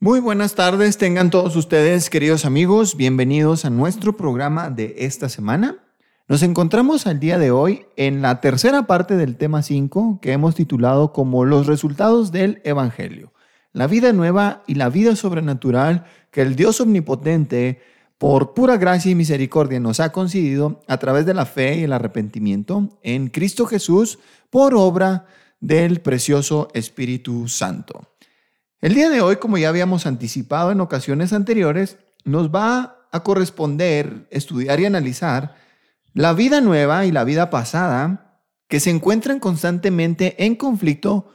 Muy buenas tardes, tengan todos ustedes, queridos amigos, bienvenidos a nuestro programa de esta semana. Nos encontramos al día de hoy en la tercera parte del tema 5 que hemos titulado como los resultados del Evangelio, la vida nueva y la vida sobrenatural que el Dios omnipotente, por pura gracia y misericordia, nos ha concedido a través de la fe y el arrepentimiento en Cristo Jesús por obra del precioso Espíritu Santo. El día de hoy, como ya habíamos anticipado en ocasiones anteriores, nos va a corresponder estudiar y analizar la vida nueva y la vida pasada que se encuentran constantemente en conflicto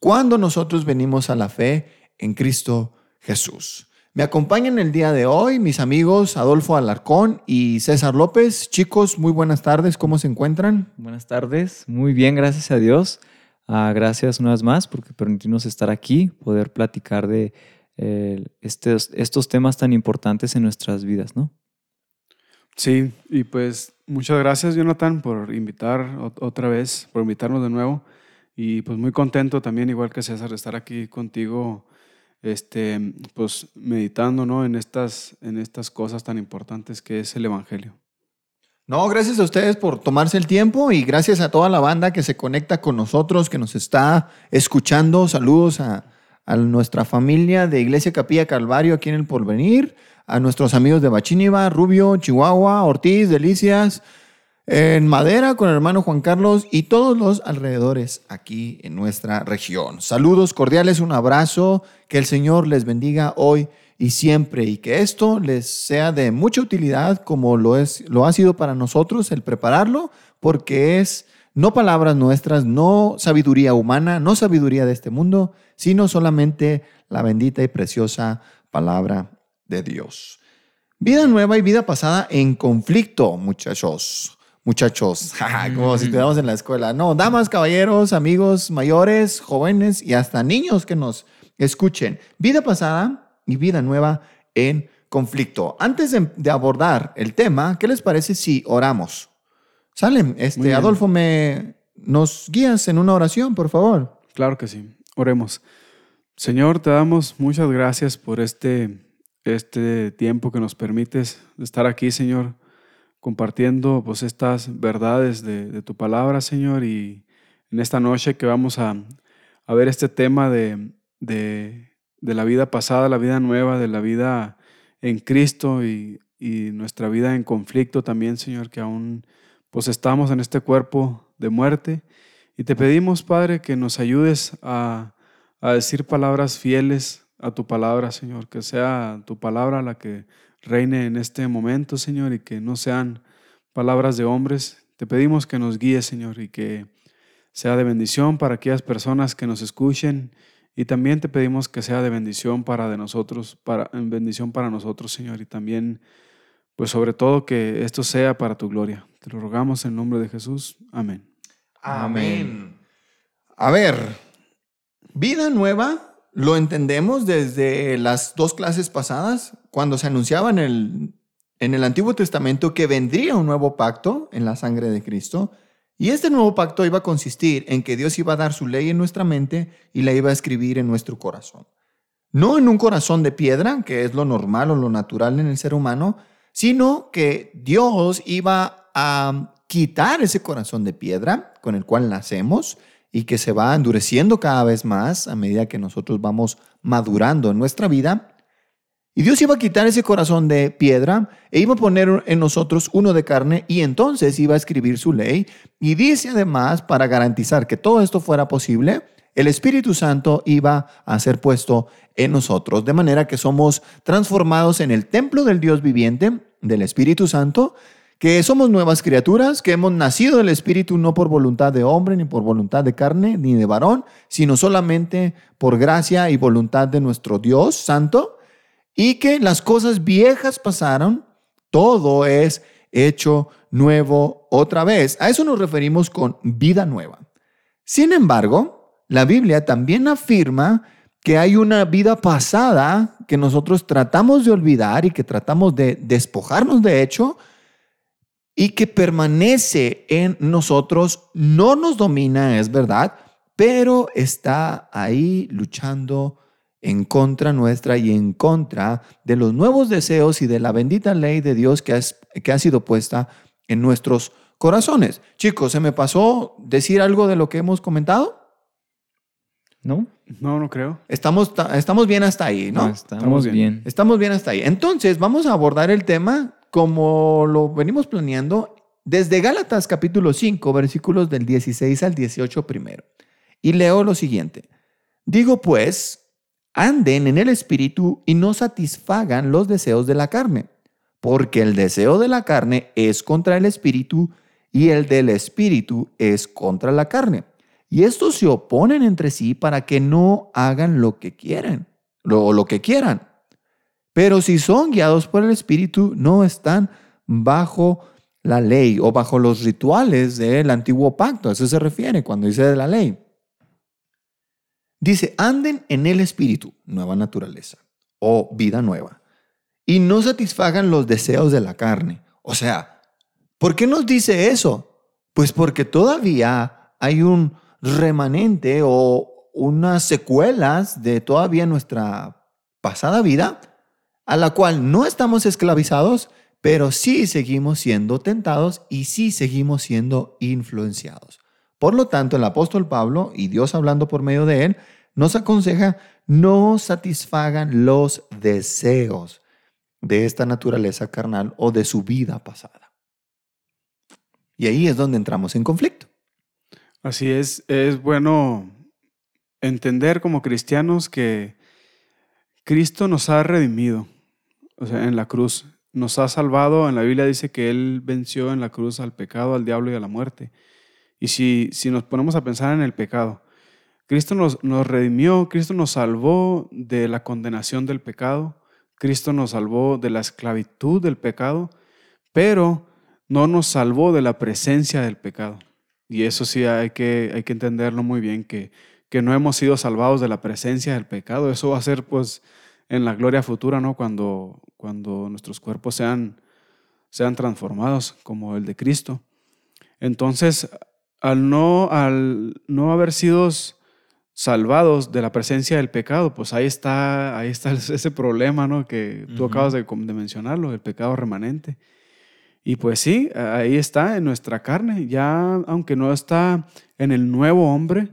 cuando nosotros venimos a la fe en Cristo Jesús. Me acompañan el día de hoy mis amigos Adolfo Alarcón y César López. Chicos, muy buenas tardes, ¿cómo se encuentran? Buenas tardes, muy bien, gracias a Dios. Ah, gracias una vez más porque permitirnos estar aquí, poder platicar de eh, estos, estos temas tan importantes en nuestras vidas, ¿no? Sí, y pues muchas gracias Jonathan por invitar otra vez, por invitarnos de nuevo. Y pues muy contento también, igual que César, de estar aquí contigo, este, pues meditando ¿no? en, estas, en estas cosas tan importantes que es el Evangelio. No, gracias a ustedes por tomarse el tiempo y gracias a toda la banda que se conecta con nosotros, que nos está escuchando. Saludos a, nuestra familia de Iglesia Capilla Calvario aquí en el Porvenir a nuestros amigos de Bachíniva, Rubio, Chihuahua, Ortiz, Delicias, en Madera con el hermano Juan Carlos y todos los alrededores aquí en nuestra región. Saludos cordiales, un abrazo, que el Señor les bendiga hoy y siempre y que esto les sea de mucha utilidad como lo, es, lo ha sido para nosotros el prepararlo, porque es no palabras nuestras, no sabiduría humana, no sabiduría de este mundo, sino solamente la bendita y preciosa palabra de Dios. Vida nueva y vida pasada en conflicto, muchachos. Muchachos, como si estuviéramos en la escuela. No, damas, caballeros, amigos mayores, jóvenes y hasta niños que nos escuchen. Vida pasada y vida nueva en conflicto. Antes de, abordar el tema, ¿qué les parece si oramos? Salen, este, Adolfo, me nos guías en una oración, por favor. Claro que sí. Oremos. Señor, te damos muchas gracias por este este tiempo que nos permites estar aquí, Señor, compartiendo pues estas verdades de, tu palabra, Señor, y en esta noche que vamos a, ver este tema de, de, la vida pasada, la vida nueva, de la vida en Cristo y, nuestra vida en conflicto también, Señor, que aún pues estamos en este cuerpo de muerte. Y te pedimos, Padre, que nos ayudes a, a decir palabras fieles, a tu palabra, Señor, que sea tu palabra la que reine en este momento, Señor, y que no sean palabras de hombres. Te pedimos que nos guíes, Señor, y que sea de bendición para aquellas personas que nos escuchen y también te pedimos que sea de bendición para de nosotros, para en bendición para nosotros, Señor, y también pues sobre todo que esto sea para tu gloria. Te lo rogamos en nombre de Jesús. Amén. Amén. A ver, vida nueva lo entendemos desde las dos clases pasadas, cuando se anunciaba en el, en el Antiguo Testamento que vendría un nuevo pacto en la sangre de Cristo. Y este nuevo pacto iba a consistir en que Dios iba a dar su ley en nuestra mente y la iba a escribir en nuestro corazón. No en un corazón de piedra, que es lo normal o lo natural en el ser humano, sino que Dios iba a quitar ese corazón de piedra con el cual nacemos y que se va endureciendo cada vez más a medida que nosotros vamos madurando en nuestra vida. Y Dios iba a quitar ese corazón de piedra e iba a poner en nosotros uno de carne y entonces iba a escribir su ley. Y dice además, para garantizar que todo esto fuera posible, el Espíritu Santo iba a ser puesto en nosotros, de manera que somos transformados en el templo del Dios viviente, del Espíritu Santo, que somos nuevas criaturas, que hemos nacido del Espíritu no por voluntad de hombre, ni por voluntad de carne, ni de varón, sino solamente por gracia y voluntad de nuestro Dios Santo, y que las cosas viejas pasaron, todo es hecho nuevo otra vez. A eso nos referimos con vida nueva. Sin embargo, la Biblia también afirma que hay una vida pasada que nosotros tratamos de olvidar y que tratamos de despojarnos de hecho, y que permanece en nosotros, no nos domina, es verdad, pero está ahí luchando en contra nuestra y en contra de los nuevos deseos y de la bendita ley de Dios que, que ha sido puesta en nuestros corazones. Chicos, ¿se me pasó decir algo de lo que hemos comentado? ¿No? No, no creo. Estamos, estamos bien hasta ahí, ¿no? estamos, bien. Estamos bien hasta ahí. Entonces, vamos a abordar el tema como lo venimos planeando desde Gálatas capítulo 5, versículos del 16 al 18 primero. Y leo lo siguiente. Digo pues, anden en el espíritu y no satisfagan los deseos de la carne, porque el deseo de la carne es contra el espíritu y el del espíritu es contra la carne y estos se oponen entre sí para que no hagan lo que quieren, o lo que quieran. Pero si son guiados por el Espíritu, no están bajo la ley o bajo los rituales del antiguo pacto. A eso se refiere cuando dice de la ley. Dice, anden en el Espíritu, nueva naturaleza, o vida nueva, y no satisfagan los deseos de la carne. O sea, ¿por qué nos dice eso? Pues porque todavía hay un remanente o unas secuelas de todavía nuestra pasada vida, a la cual no estamos esclavizados, pero sí seguimos siendo tentados y sí seguimos siendo influenciados. Por lo tanto, el apóstol Pablo, y Dios hablando por medio de él, nos aconseja no satisfagan los deseos de esta naturaleza carnal o de su vida pasada. Y ahí es donde entramos en conflicto. Así es, es bueno entender como cristianos que Cristo nos ha redimido, o sea, en la cruz. Nos ha salvado, en la Biblia dice que Él venció en la cruz al pecado, al diablo y a la muerte. Y si, si nos ponemos a pensar en el pecado, Cristo nos, nos redimió, Cristo nos salvó de la condenación del pecado, Cristo nos salvó de la esclavitud del pecado, pero no nos salvó de la presencia del pecado. Y eso sí hay que, hay que entenderlo muy bien, que, que no hemos sido salvados de la presencia del pecado. Eso va a ser pues en la gloria futura, ¿no? Cuando, cuando nuestros cuerpos sean, sean transformados como el de Cristo. Entonces, al no, al no haber sido salvados de la presencia del pecado, pues ahí está, ahí está ese problema, ¿no? Que tú acabas de, de mencionarlo, el pecado remanente. Y pues sí, ahí está en nuestra carne, ya aunque no está en el nuevo hombre,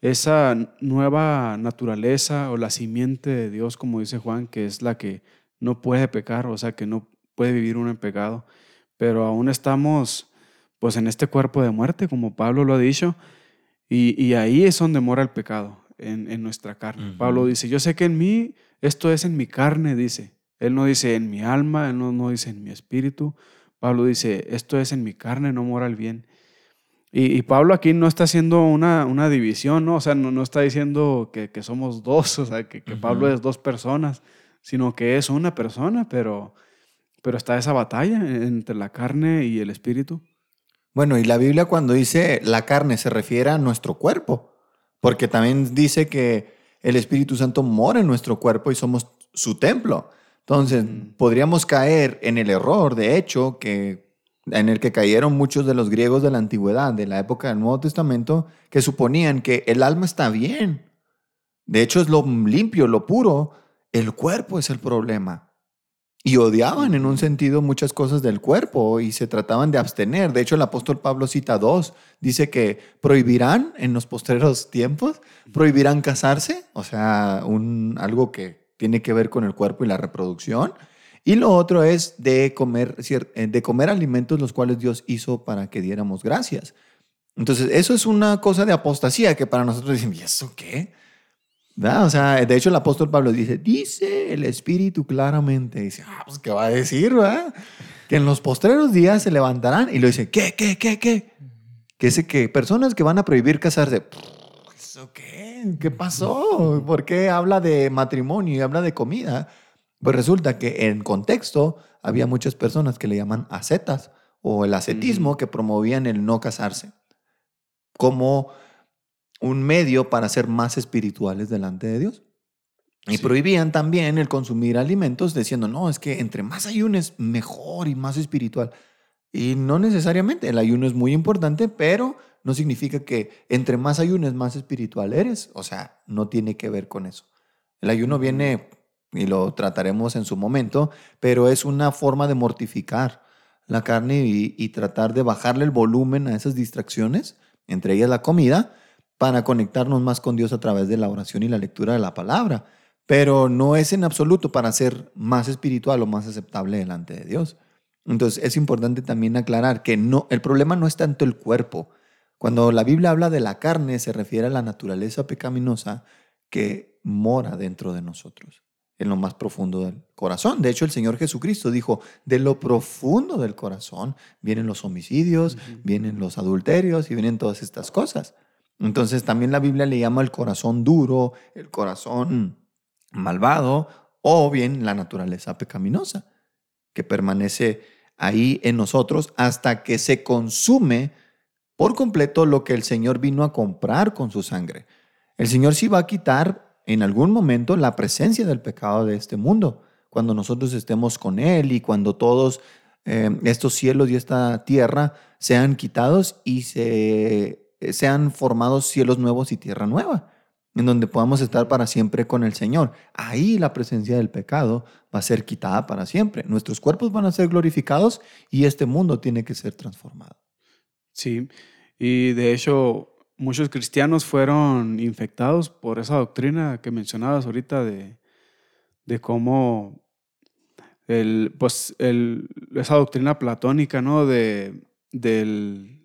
esa nueva naturaleza o la simiente de Dios, como dice Juan, que es la que no puede pecar, o sea, que no puede vivir uno en pecado, pero aún estamos pues en este cuerpo de muerte, como Pablo lo ha dicho, y, ahí es donde mora el pecado, en, nuestra carne. Pablo dice, yo sé que en mí, esto es en mi carne, dice. Él no dice en mi alma, él no, no dice en mi espíritu, Pablo dice, esto es en mi carne, no mora el bien. Y, Pablo aquí no está haciendo una, una división, ¿no? O sea, no, no está diciendo que, que, somos dos, o sea, que, que Pablo es dos personas, sino que es una persona, pero, pero está esa batalla entre la carne y el espíritu. Bueno, y la Biblia cuando dice la carne se refiere a nuestro cuerpo, porque también dice que el Espíritu Santo mora en nuestro cuerpo y somos su templo. Entonces, podríamos caer en el error, de hecho, que en el que cayeron muchos de los griegos de la antigüedad, de la época del Nuevo Testamento, que suponían que el alma está bien. De hecho, es lo limpio, lo puro. El cuerpo es el problema. Y odiaban en un sentido muchas cosas del cuerpo y se trataban de abstener. De hecho, el apóstol Pablo cita dos. Dice que prohibirán en los postreros tiempos, prohibirán casarse, o sea, un, algo que tiene que ver con el cuerpo y la reproducción. Y lo otro es de comer, eh, de comer alimentos los cuales Dios hizo para que diéramos gracias. Entonces, eso es una cosa de apostasía que para nosotros dicen, ¿y eso qué? O sea, de hecho el apóstol Pablo dice, dice el Espíritu claramente, dice, ah, pues ¿qué va a decir? ¿verdad? Que en los postreros días se levantarán y lo dice, ¿qué, qué, qué, qué? Que dice que personas que van a prohibir casarse, ¿eso qué? ¿Qué pasó? ¿Por qué habla de matrimonio y habla de comida? Pues resulta que en contexto había muchas personas que le llaman ascetas o el ascetismo que promovían el no casarse como un medio para ser más espirituales delante de Dios. Y prohibían también el consumir alimentos diciendo, no, es que entre más ayunes, mejor y más espiritual. Y no necesariamente, el ayuno es muy importante, pero no significa que entre más ayunes, más espiritual eres. O sea, no tiene que ver con eso. El ayuno viene, y lo trataremos en su momento, pero es una forma de mortificar la carne y, y tratar de bajarle el volumen a esas distracciones, entre ellas la comida, para conectarnos más con Dios a través de la oración y la lectura de la palabra. Pero no es en absoluto para ser más espiritual o más aceptable delante de Dios. Entonces es importante también aclarar que no, el problema no es tanto el cuerpo. Cuando la Biblia habla de la carne se refiere a la naturaleza pecaminosa que mora dentro de nosotros, en lo más profundo del corazón. De hecho, el Señor Jesucristo dijo, de lo profundo del corazón vienen los homicidios, vienen los adulterios y vienen todas estas cosas. Entonces también la Biblia le llama el corazón duro, el corazón malvado o bien la naturaleza pecaminosa que permanece ahí en nosotros hasta que se consume por completo lo que el Señor vino a comprar con su sangre. El Señor sí va a quitar en algún momento la presencia del pecado de este mundo, cuando nosotros estemos con Él y cuando todos eh, estos cielos y esta tierra sean quitados y se, sean formados cielos nuevos y tierra nueva en donde podamos estar para siempre con el Señor. Ahí la presencia del pecado va a ser quitada para siempre. Nuestros cuerpos van a ser glorificados y este mundo tiene que ser transformado. Sí, y de hecho muchos cristianos fueron infectados por esa doctrina que mencionabas ahorita de, de cómo el, pues el, esa doctrina platónica, ¿no? De, del,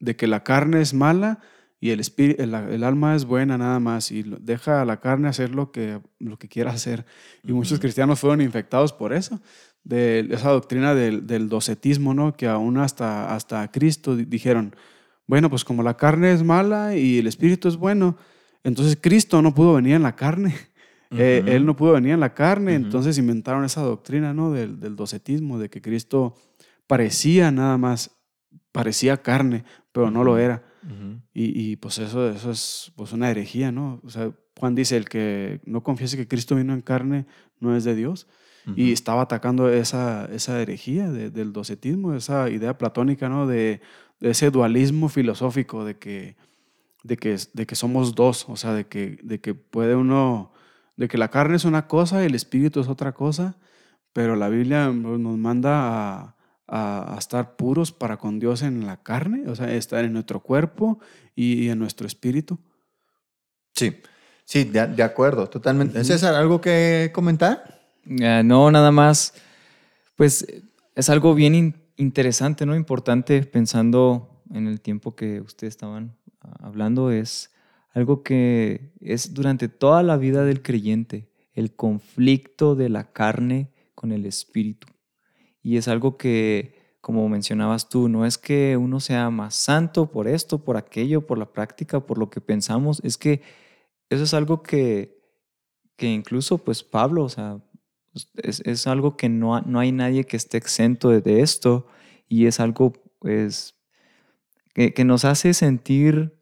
de que la carne es mala y el, espíritu, el, alma es buena nada más y deja a la carne hacer lo que, lo que quiera hacer. Y muchos cristianos fueron infectados por eso, de esa doctrina del, del, docetismo, ¿no? que aún hasta, hasta Cristo dijeron, bueno, pues como la carne es mala y el espíritu es bueno, entonces Cristo no pudo venir en la carne. Eh, él no pudo venir en la carne, entonces inventaron esa doctrina ¿no? del, del docetismo, de que Cristo parecía nada más, parecía carne, pero no lo era y, pues eso, eso es pues una herejía, ¿no? O sea, Juan dice, el que no confiese que Cristo vino en carne no es de Dios. Y estaba atacando esa, esa herejía del docetismo, esa idea platónica, ¿no? De, ese dualismo filosófico de que, de, que, de que somos dos, o sea, de que, de que puede uno, de que la carne es una cosa y el espíritu es otra cosa, pero la Biblia nos manda a, a, estar puros para con Dios en la carne, o sea, estar en nuestro cuerpo y, en nuestro espíritu. Sí, sí, de, acuerdo, totalmente. ¿Es ¿César, algo que comentar? Ah, no, nada más. Pues es algo bien interesante, ¿no? Importante pensando en el tiempo que ustedes estaban ah, hablando, es algo que es durante toda la vida del creyente, el conflicto de la carne con el espíritu. Y es algo que, como mencionabas tú, no es que uno sea más santo por esto, por aquello, por la práctica, por lo que pensamos, es que eso es algo que, que incluso pues Pablo, o sea, es, es algo que no, no, hay nadie que esté exento de, esto y es algo pues que, que, nos hace sentir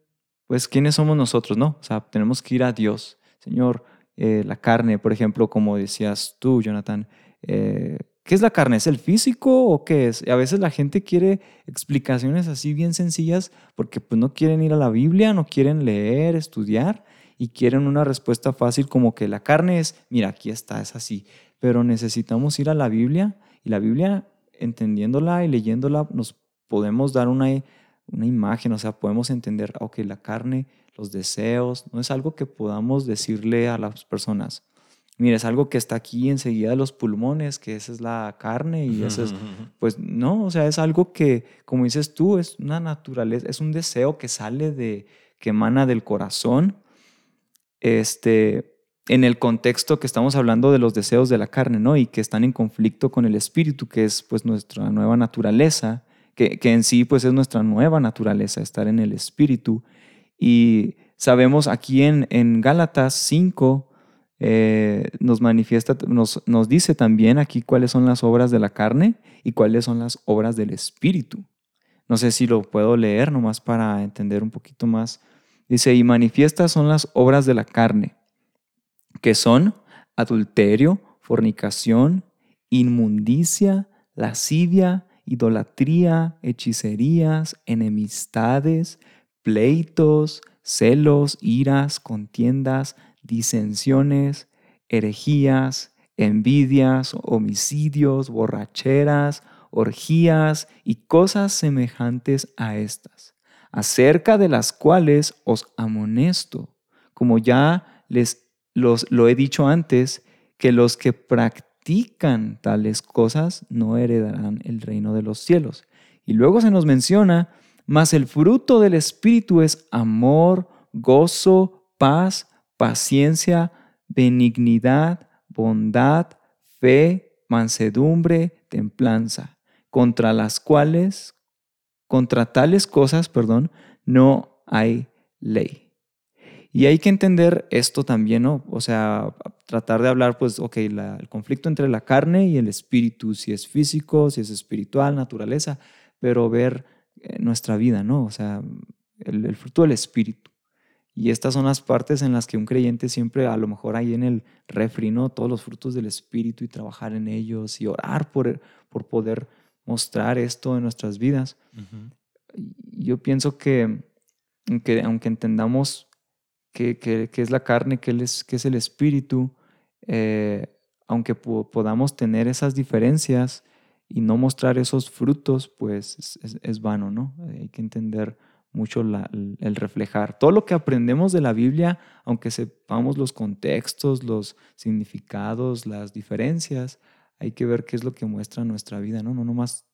pues quiénes somos nosotros, ¿no? O sea, tenemos que ir a Dios. Señor, eh, la carne, por ejemplo, como decías tú, Jonathan, eh, ¿Qué es la carne? ¿Es el físico o qué es? a veces la gente quiere explicaciones así bien sencillas porque pues no quieren ir a la Biblia, no quieren leer, estudiar y quieren una respuesta fácil como que la carne es, mira, aquí está, es así. Pero necesitamos ir a la Biblia y la Biblia, entendiéndola y leyéndola, nos podemos dar una, una imagen, o sea, podemos entender, ok, la carne, los deseos, no es algo que podamos decirle a las personas mira, es algo que está aquí enseguida de los pulmones, que esa es la carne y eso es, pues no, o sea, es algo que, como dices tú, es una naturaleza, es un deseo que sale de, que emana del corazón, este, en el contexto que estamos hablando de los deseos de la carne, ¿no? Y que están en conflicto con el espíritu, que es pues nuestra nueva naturaleza, que, que en sí pues es nuestra nueva naturaleza, estar en el espíritu. Y sabemos aquí en, en Gálatas 5, eh, nos manifiesta, nos, nos dice también aquí cuáles son las obras de la carne y cuáles son las obras del espíritu. No sé si lo puedo leer nomás para entender un poquito más. Dice, y manifiestas son las obras de la carne, que son adulterio, fornicación, inmundicia, lascivia, idolatría, hechicerías, enemistades, pleitos, celos, iras, contiendas, disensiones, herejías, envidias, homicidios, borracheras, orgías y cosas semejantes a estas, acerca de las cuales os amonesto, como ya les los, lo he dicho antes, que los que practican tales cosas no heredarán el reino de los cielos. Y luego se nos menciona, mas el fruto del Espíritu es amor, gozo, paz, paciencia, benignidad, bondad, fe, mansedumbre, templanza, contra las cuales, contra tales cosas, perdón, no hay ley. Y hay que entender esto también, ¿no? O sea, tratar de hablar, pues, ok, el conflicto entre la carne y el espíritu, si es físico, si es espiritual, naturaleza, pero ver eh, nuestra vida, ¿no? O sea, el, el, fruto del espíritu. Y estas son las partes en las que un creyente siempre, a lo mejor ahí en el refri, ¿no? Todos los frutos del espíritu y trabajar en ellos y orar por, por poder mostrar esto en nuestras vidas. Yo pienso que, que aunque entendamos que, es la carne, que es, que es el espíritu, eh, aunque podamos tener esas diferencias y no mostrar esos frutos, pues es, vano, ¿no? Hay que entender mucho el reflejar. Todo lo que aprendemos de la Biblia, aunque sepamos los contextos, los significados, las diferencias, hay que ver qué es lo que muestra nuestra vida, ¿no? No nomás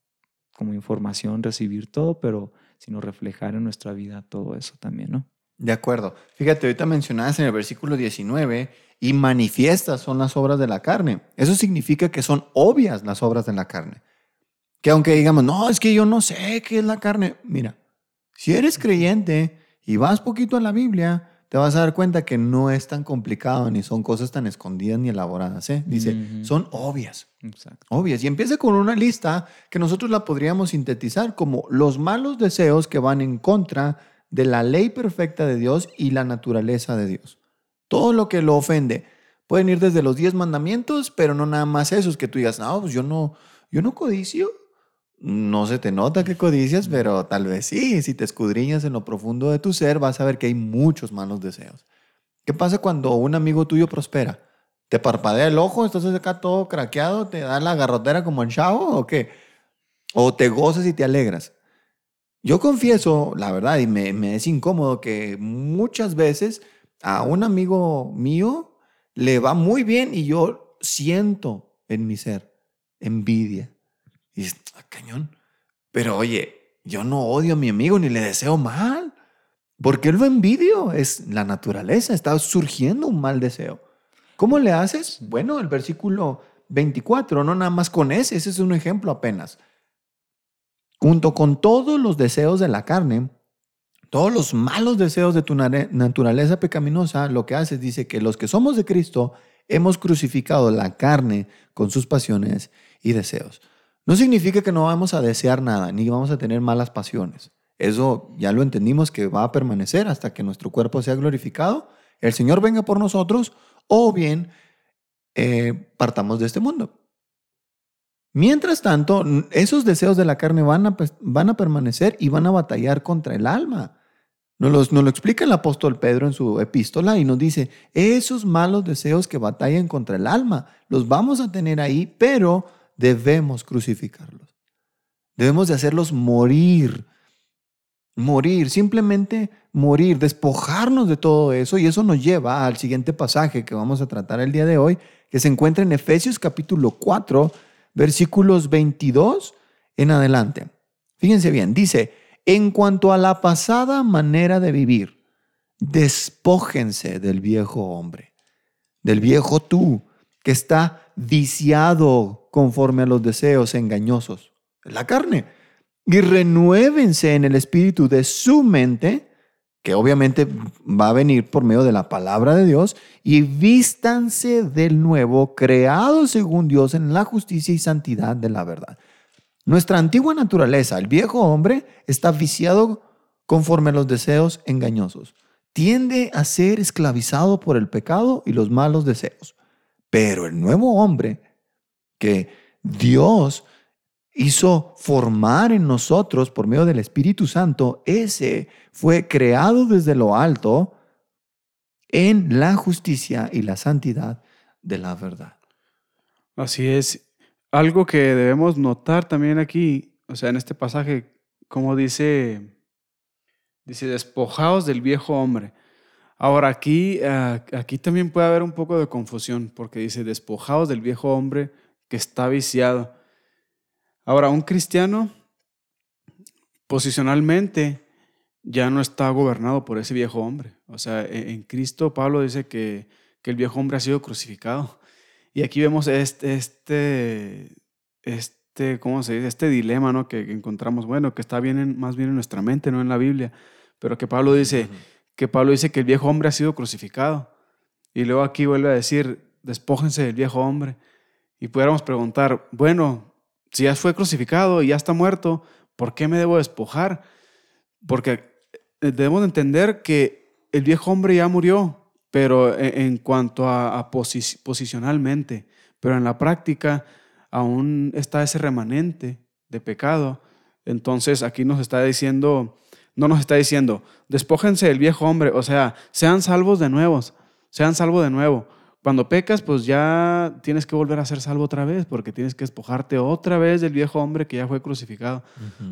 como información recibir todo, pero sino reflejar en nuestra vida todo eso también, ¿no? De acuerdo. Fíjate, ahorita mencionadas en el versículo 19, y manifiestas son las obras de la carne. Eso significa que son obvias las obras de la carne. Que aunque digamos, no, es que yo no sé qué es la carne. Mira, si eres creyente y vas poquito a la Biblia, te vas a dar cuenta que no es tan complicado, ni son cosas tan escondidas ni elaboradas. ¿eh? Dice, son obvias. Exacto. Obvias. Y empieza con una lista que nosotros la podríamos sintetizar como los malos deseos que van en contra de la ley perfecta de Dios y la naturaleza de Dios. Todo lo que lo ofende. Pueden ir desde los diez mandamientos, pero no nada más esos que tú digas, no, pues yo no, yo no codicio. No se te nota que codicias, pero tal vez sí. Si te escudriñas en lo profundo de tu ser, vas a ver que hay muchos malos deseos. ¿Qué pasa cuando un amigo tuyo prospera? ¿Te parpadea el ojo? ¿Estás acá todo craqueado? ¿Te da la garrotera como el chavo o qué? ¿O te gozas y te alegras? Yo confieso, la verdad, y me, es incómodo que muchas veces a un amigo mío le va muy bien y yo siento en mi ser envidia. Y ah, cañón. Pero oye, yo no odio a mi amigo ni le deseo mal. ¿Por qué lo envidio? Es la naturaleza, está surgiendo un mal deseo. ¿Cómo le haces? Bueno, el versículo 24, no nada más con ese, ese es un ejemplo apenas. Junto con todos los deseos de la carne, todos los malos deseos de tu naturaleza pecaminosa, lo que hace es dice que los que somos de Cristo hemos crucificado la carne con sus pasiones y deseos. No significa que no vamos a desear nada, ni vamos a tener malas pasiones. Eso ya lo entendimos que va a permanecer hasta que nuestro cuerpo sea glorificado, el Señor venga por nosotros o bien eh, partamos de este mundo. Mientras tanto, esos deseos de la carne van a, permanecer y van a batallar contra el alma. Nos, nos, lo explica el apóstol Pedro en su epístola y nos dice, esos malos deseos que batallan contra el alma, los vamos a tener ahí, pero debemos crucificarlos. Debemos de hacerlos morir, morir, simplemente morir, despojarnos de todo eso y eso nos lleva al siguiente pasaje que vamos a tratar el día de hoy, que se encuentra en Efesios capítulo 4, versículos 22 en adelante. Fíjense bien, dice, en cuanto a la pasada manera de vivir, despójense del viejo hombre, del viejo tú, que está viciado conforme a los deseos engañosos, la carne, y renuévense en el espíritu de su mente, que obviamente va a venir por medio de la palabra de Dios, y vístanse del nuevo, creado según Dios en la justicia y santidad de la verdad. Nuestra antigua naturaleza, el viejo hombre, está viciado conforme a los deseos engañosos. Tiende a ser esclavizado por el pecado y los malos deseos. Pero el nuevo hombre que Dios hizo formar en nosotros por medio del Espíritu Santo, ese fue creado desde lo alto en la justicia y la santidad de la verdad. Así es. Algo que debemos notar también aquí, o sea, en este pasaje, como dice, dice, despojaos del viejo hombre. Ahora, aquí, ah, aquí también puede haber un poco de confusión, porque dice, despojaos del viejo hombre que está viciado. Ahora, un cristiano, posicionalmente, ya no está gobernado por ese viejo hombre. O sea, e, en Cristo Pablo dice que, que el viejo hombre ha sido crucificado. Y aquí vemos este, este, este, ¿cómo se dice? Este dilema, ¿no? Que, encontramos, bueno, que está bien más bien en nuestra mente, no en la Biblia. Pero que Pablo dice, que Pablo dice que el viejo hombre ha sido crucificado. Y luego aquí vuelve a decir, despójense del viejo hombre. Y pudiéramos preguntar, bueno, si ya fue crucificado y ya está muerto, ¿por qué me debo despojar? Porque eh, debemos entender que el viejo hombre ya murió, pero e, en, cuanto a, posicionalmente, pero en la práctica aún está ese remanente de pecado. Entonces aquí nos está diciendo, no nos está diciendo, despójense del viejo hombre, o sea, sean salvos de nuevos, sean salvos de nuevo. Cuando pecas, pues ya tienes que volver a ser salvo otra vez, porque tienes que despojarte otra vez del viejo hombre que ya fue crucificado.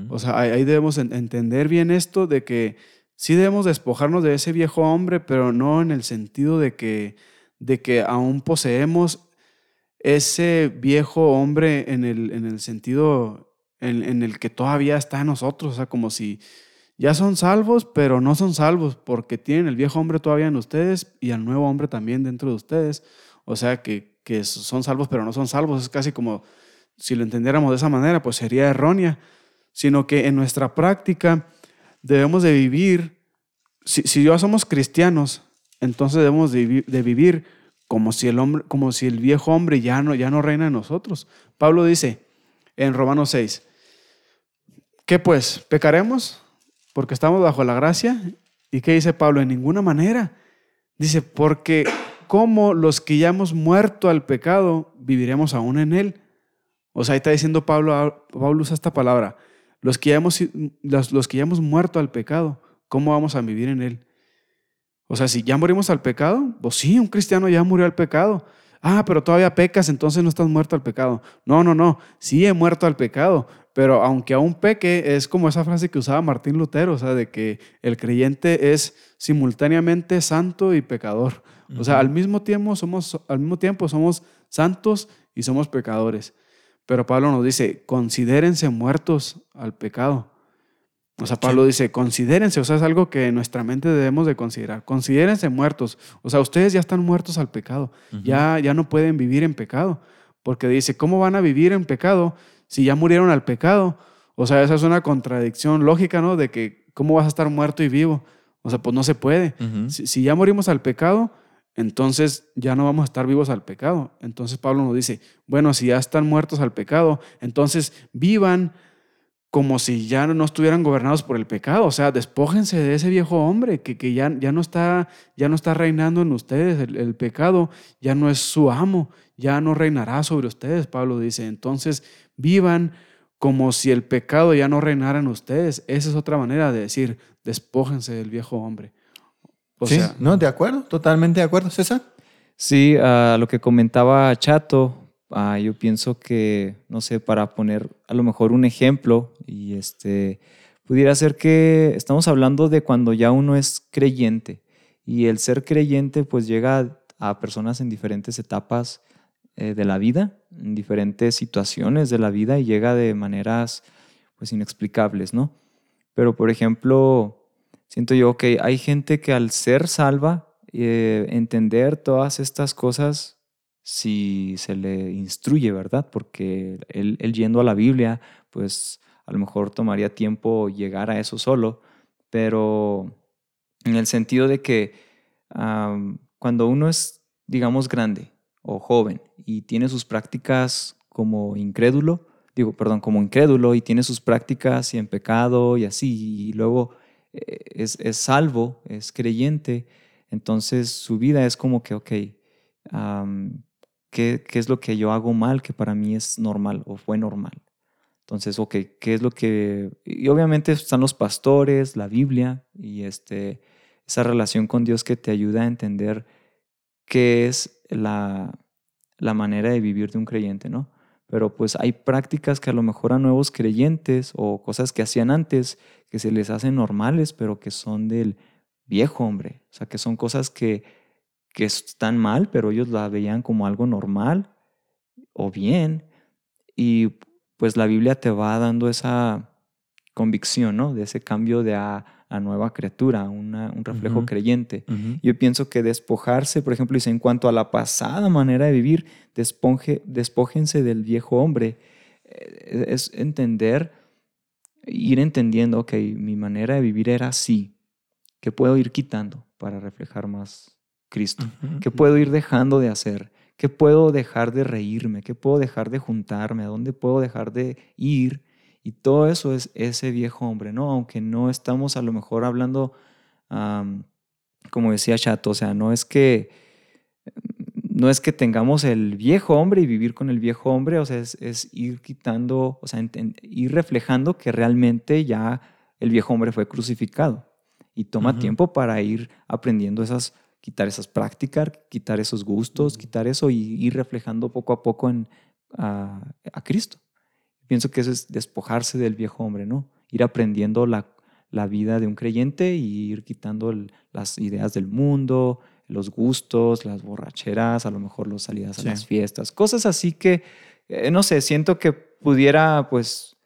O sea, ahí debemos entender bien esto de que sí debemos despojarnos de ese viejo hombre, pero no en el sentido de que, de que aún poseemos ese viejo hombre en el, en el sentido en, en, el que todavía está en nosotros. O sea, como si ya son salvos, pero no son salvos porque tienen el viejo hombre todavía en ustedes y al nuevo hombre también dentro de ustedes. O sea que, que son salvos, pero no son salvos. Es casi como si lo entendiéramos de esa manera, pues sería errónea. Sino que en nuestra práctica debemos de vivir, si, si ya somos cristianos, entonces debemos de, vivir como si el hombre, como si el viejo hombre ya no, ya no reina en nosotros. Pablo dice en Romanos 6, ¿qué pues? ¿Pecaremos? Porque estamos bajo la gracia. ¿Y qué dice Pablo? En ninguna manera. Dice, porque como los que ya hemos muerto al pecado, viviremos aún en él. O sea, ahí está diciendo Pablo, Pablo usa esta palabra, los que, ya hemos, los, los que ya hemos muerto al pecado, ¿cómo vamos a vivir en él? O sea, si ya morimos al pecado, pues sí, un cristiano ya murió al pecado. Ah, pero todavía pecas, entonces no estás muerto al pecado. No, no, no, sí he muerto al pecado, pero aunque aún peque, es como esa frase que usaba Martín Lutero, o sea, de que el creyente es simultáneamente santo y pecador. O sea, al mismo tiempo somos, al mismo tiempo somos santos y somos pecadores. Pero Pablo nos dice, considérense muertos al pecado. O sea, Pablo dice, considérense, o sea, es algo que en nuestra mente debemos de considerar. Considérense muertos. O sea, ustedes ya están muertos al pecado. ya, ya no pueden vivir en pecado. Porque dice, ¿cómo van a vivir en pecado si ya murieron al pecado. O sea, esa es una contradicción lógica, ¿no? De que, ¿cómo vas a estar muerto y vivo? O sea, pues no se puede. si, ya morimos al pecado, entonces ya no vamos a estar vivos al pecado. Entonces Pablo nos dice, bueno, si ya están muertos al pecado, entonces vivan como si ya no estuvieran gobernados por el pecado. O sea, despójense de ese viejo hombre que, que ya, ya, no está, ya no está reinando en ustedes. El, el, pecado ya no es su amo, ya no reinará sobre ustedes, Pablo dice. Entonces, vivan como si el pecado ya no reinara en ustedes. Esa es otra manera de decir, despójense del viejo hombre. O sí, sea, no, de acuerdo, totalmente de acuerdo, César. Sí, a lo que comentaba Chato, yo pienso que, no sé, para poner a lo mejor un ejemplo, y este, pudiera ser que estamos hablando de cuando ya uno es creyente, y el ser creyente pues llega a personas en diferentes etapas eh, de la vida, en diferentes situaciones de la vida y llega de maneras pues inexplicables, ¿no? Pero por ejemplo, siento yo que hay gente que al ser salva, eh, entender todas estas cosas, si se le instruye, ¿verdad? Porque él, yendo a la Biblia, pues a lo mejor tomaría tiempo llegar a eso solo, pero en el sentido de que cuando uno es, digamos, grande o joven y tiene sus prácticas como incrédulo, digo, perdón, como incrédulo y tiene sus prácticas y en pecado y así, y luego eh, es, salvo, es creyente, entonces su vida es como que, ok, ¿qué, ¿qué, es lo que yo hago mal que para mí es normal o fue normal? Entonces, ok, ¿qué es lo que...? Y obviamente están los pastores, la Biblia y este, esa relación con Dios que te ayuda a entender qué es la, la manera de vivir de un creyente, ¿no? Pero pues hay prácticas que a lo mejor a nuevos creyentes o cosas que hacían antes que se les hacen normales, pero que son del viejo hombre. O sea, que son cosas que, que están mal, pero ellos la veían como algo normal o bien. Y pues la Biblia te va dando esa convicción, ¿no? De ese cambio de a, a nueva criatura, un reflejo creyente. Yo pienso que despojarse, por ejemplo, dice, en cuanto a la pasada manera de vivir, desponje, despójense del viejo hombre. Eh, es entender, ir entendiendo, ok, mi manera de vivir era así, que puedo ir quitando para reflejar más Cristo, que puedo ir dejando de hacer, que puedo dejar de reírme, que puedo dejar de juntarme, a dónde puedo dejar de ir y todo eso es ese viejo hombre, ¿no? Aunque no estamos a lo mejor hablando, como decía Chato, o sea, no es que no es que tengamos el viejo hombre y vivir con el viejo hombre, o sea, es, ir quitando, o sea, ir reflejando que realmente ya el viejo hombre fue crucificado. Y toma tiempo para ir aprendiendo esas, quitar esas prácticas, quitar esos gustos, quitar eso y ir reflejando poco a poco en, a Cristo. Pienso que eso es despojarse del viejo hombre, ¿no? Ir aprendiendo la, la vida de un creyente y ir quitando las ideas del mundo, los gustos, las borracheras, a lo mejor las salidas a las fiestas, cosas así que, eh, no sé, siento que pudiera pues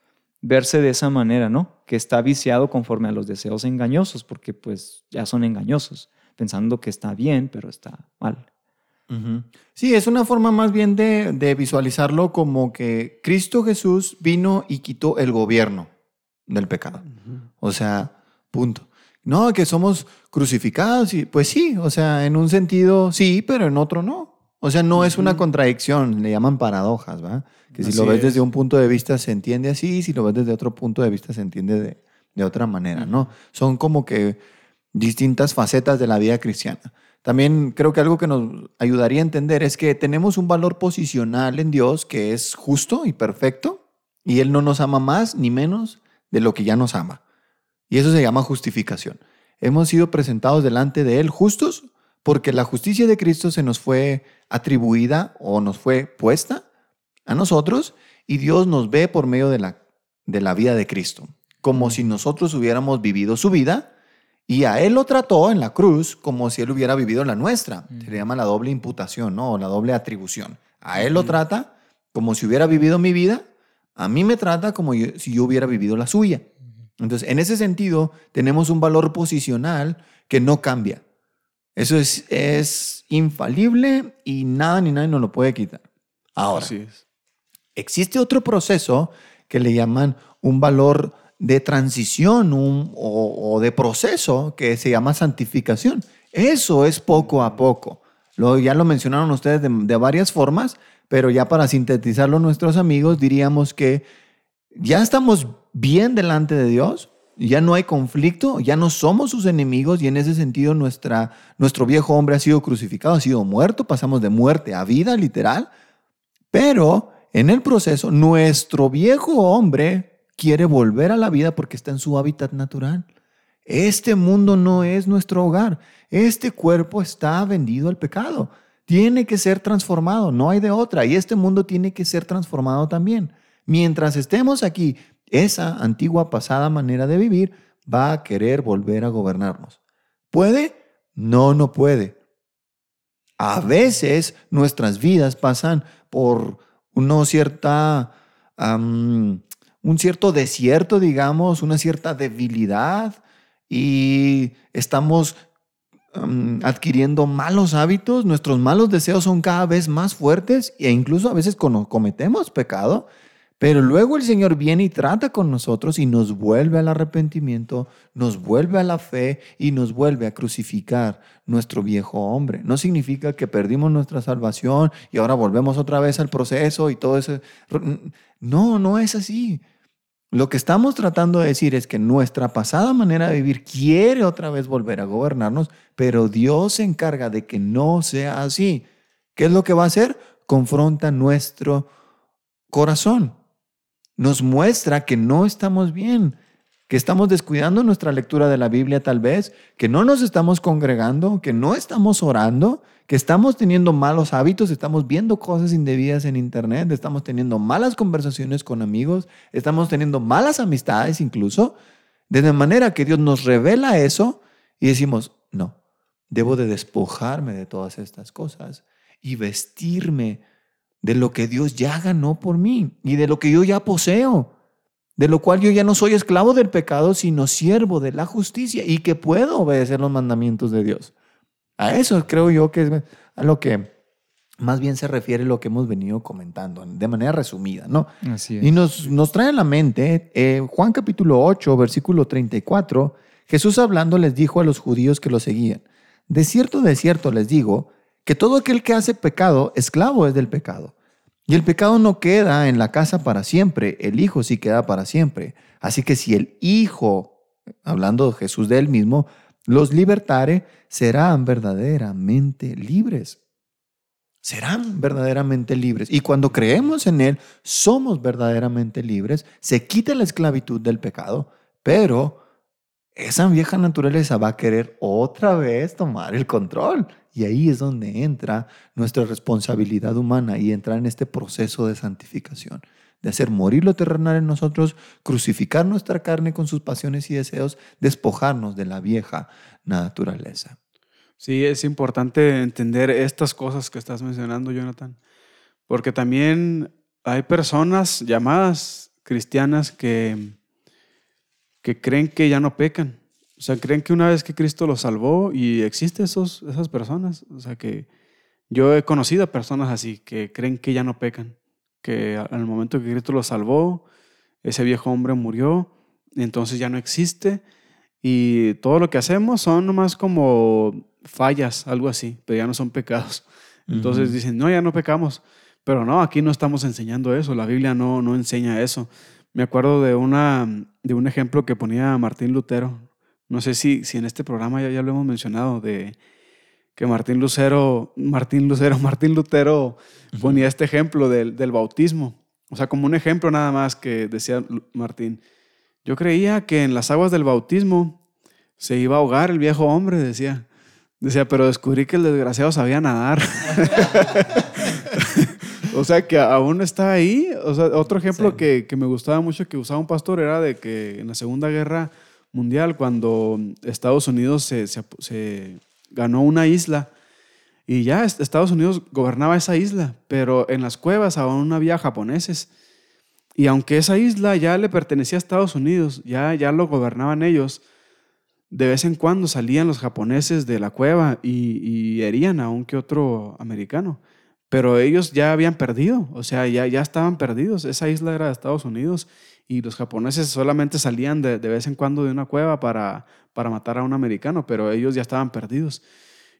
verse de esa manera, ¿no? Que está viciado conforme a los deseos engañosos, porque pues ya son engañosos, pensando que está bien, pero está mal. Sí, es una forma más bien de, visualizarlo como que Cristo Jesús vino y quitó el gobierno del pecado. O sea, punto. No, que somos crucificados, y, pues sí, o sea, en un sentido sí, pero en otro no. O sea, no es una contradicción, le llaman paradojas, ¿va? Que si lo ves desde un punto de vista se entiende así, si lo ves desde otro punto de vista se entiende de, de otra manera, ¿no? Son como que distintas facetas de la vida cristiana. También creo que algo que nos ayudaría a entender es que tenemos un valor posicional en Dios que es justo y perfecto y Él no nos ama más ni menos de lo que ya nos ama. Y eso se llama justificación. Hemos sido presentados delante de Él justos porque la justicia de Cristo se nos fue atribuida o nos fue puesta a nosotros y Dios nos ve por medio de la, de la vida de Cristo, como si nosotros hubiéramos vivido su vida y a él lo trató en la cruz como si él hubiera vivido la nuestra. Se le llama la doble imputación, ¿no? O la doble atribución. A él lo trata como si hubiera vivido mi vida. A mí me trata como si yo hubiera vivido la suya. Entonces, en ese sentido, tenemos un valor posicional que no cambia. Eso es, es infalible y nada ni nadie nos lo puede quitar. Ahora, existe otro proceso que le llaman un valor de transición o, de proceso que se llama santificación. Eso es poco a poco. Lo, ya lo mencionaron ustedes de, varias formas, pero ya para sintetizarlo nuestros amigos diríamos que ya estamos bien delante de Dios, ya no hay conflicto, ya no somos sus enemigos y en ese sentido nuestra, nuestro viejo hombre ha sido crucificado, ha sido muerto, pasamos de muerte a vida literal, pero en el proceso nuestro viejo hombre quiere volver a la vida porque está en su hábitat natural. Este mundo no es nuestro hogar. Este cuerpo está vendido al pecado. Tiene que ser transformado, no hay de otra. Y este mundo tiene que ser transformado también. Mientras estemos aquí, esa antigua pasada manera de vivir va a querer volver a gobernarnos. ¿Puede? No, no puede. A veces nuestras vidas pasan por una cierta un cierto desierto, digamos, una cierta debilidad y estamos mm, adquiriendo malos hábitos, nuestros malos deseos son cada vez más fuertes e incluso a veces cometemos pecado, pero luego el Señor viene y trata con nosotros y nos vuelve al arrepentimiento, nos vuelve a la fe y nos vuelve a crucificar nuestro viejo hombre. No significa que perdimos nuestra salvación y ahora volvemos otra vez al proceso y todo eso. No, no es así. Lo que estamos tratando de decir es que nuestra pasada manera de vivir quiere otra vez volver a gobernarnos, pero Dios se encarga de que no sea así. ¿Qué es lo que va a hacer? Confronta nuestro corazón. Nos muestra que no estamos bien, que estamos descuidando nuestra lectura de la Biblia tal vez, que no nos estamos congregando, que no estamos orando, que estamos teniendo malos hábitos, estamos viendo cosas indebidas en internet, estamos teniendo malas conversaciones con amigos, estamos teniendo malas amistades incluso, de manera que Dios nos revela eso y decimos, no, debo de despojarme de todas estas cosas y vestirme de lo que Dios ya ganó por mí y de lo que yo ya poseo, de lo cual yo ya no soy esclavo del pecado, sino siervo de la justicia y que puedo obedecer los mandamientos de Dios. A eso creo yo que es a lo que más bien se refiere lo que hemos venido comentando, de manera resumida, ¿no? Así es. Y nos, nos trae a la mente eh, Juan capítulo 8, versículo 34, Jesús hablando les dijo a los judíos que lo seguían, de cierto, de cierto les digo, que todo aquel que hace pecado, esclavo es del pecado. Y el pecado no queda en la casa para siempre, el Hijo sí queda para siempre. Así que si el Hijo, hablando Jesús de él mismo, los libertare, serán verdaderamente libres. Serán verdaderamente libres. Y cuando creemos en Él, somos verdaderamente libres. Se quita la esclavitud del pecado, pero esa vieja naturaleza va a querer otra vez tomar el control. Y ahí es donde entra nuestra responsabilidad humana y entra en este proceso de santificación de hacer morir lo terrenal en nosotros, crucificar nuestra carne con sus pasiones y deseos, despojarnos de la vieja naturaleza. Sí, es importante entender estas cosas que estás mencionando, Jonathan, porque también hay personas llamadas cristianas que, que creen que ya no pecan. O sea, creen que una vez que Cristo los salvó y existen esos, esas personas, o sea, que yo he conocido a personas así que creen que ya no pecan que al momento que Cristo lo salvó, ese viejo hombre murió, entonces ya no existe y todo lo que hacemos son nomás como fallas, algo así, pero ya no son pecados. Entonces dicen, no, ya no pecamos. Pero no, aquí no estamos enseñando eso, la Biblia no, no enseña eso. Me acuerdo de, una, de un ejemplo que ponía Martín Lutero. No sé si, si en este programa ya, ya lo hemos mencionado, de que Martín Lucero, Martín Lucero, Martín Lutero ponía este ejemplo del, del, bautismo. O sea, como un ejemplo nada más que decía Martín. Yo creía que en las aguas del bautismo se iba a ahogar el viejo hombre, decía. Decía, pero descubrí que el desgraciado sabía nadar. o sea, que aún está ahí. O sea, otro ejemplo sí. que, que, me gustaba mucho que usaba un pastor era de que en la Segunda Guerra Mundial, cuando Estados Unidos se, ganó una isla y ya Estados Unidos gobernaba esa isla, pero en las cuevas aún había japoneses. Y aunque esa isla ya le pertenecía a Estados Unidos, ya, ya lo gobernaban ellos, de vez en cuando salían los japoneses de la cueva y, y herían a un que otro americano. Pero ellos ya habían perdido, o sea, ya, ya estaban perdidos. Esa isla era de Estados Unidos y los japoneses solamente salían de, de vez en cuando de una cueva para, para matar a un americano, pero ellos ya estaban perdidos.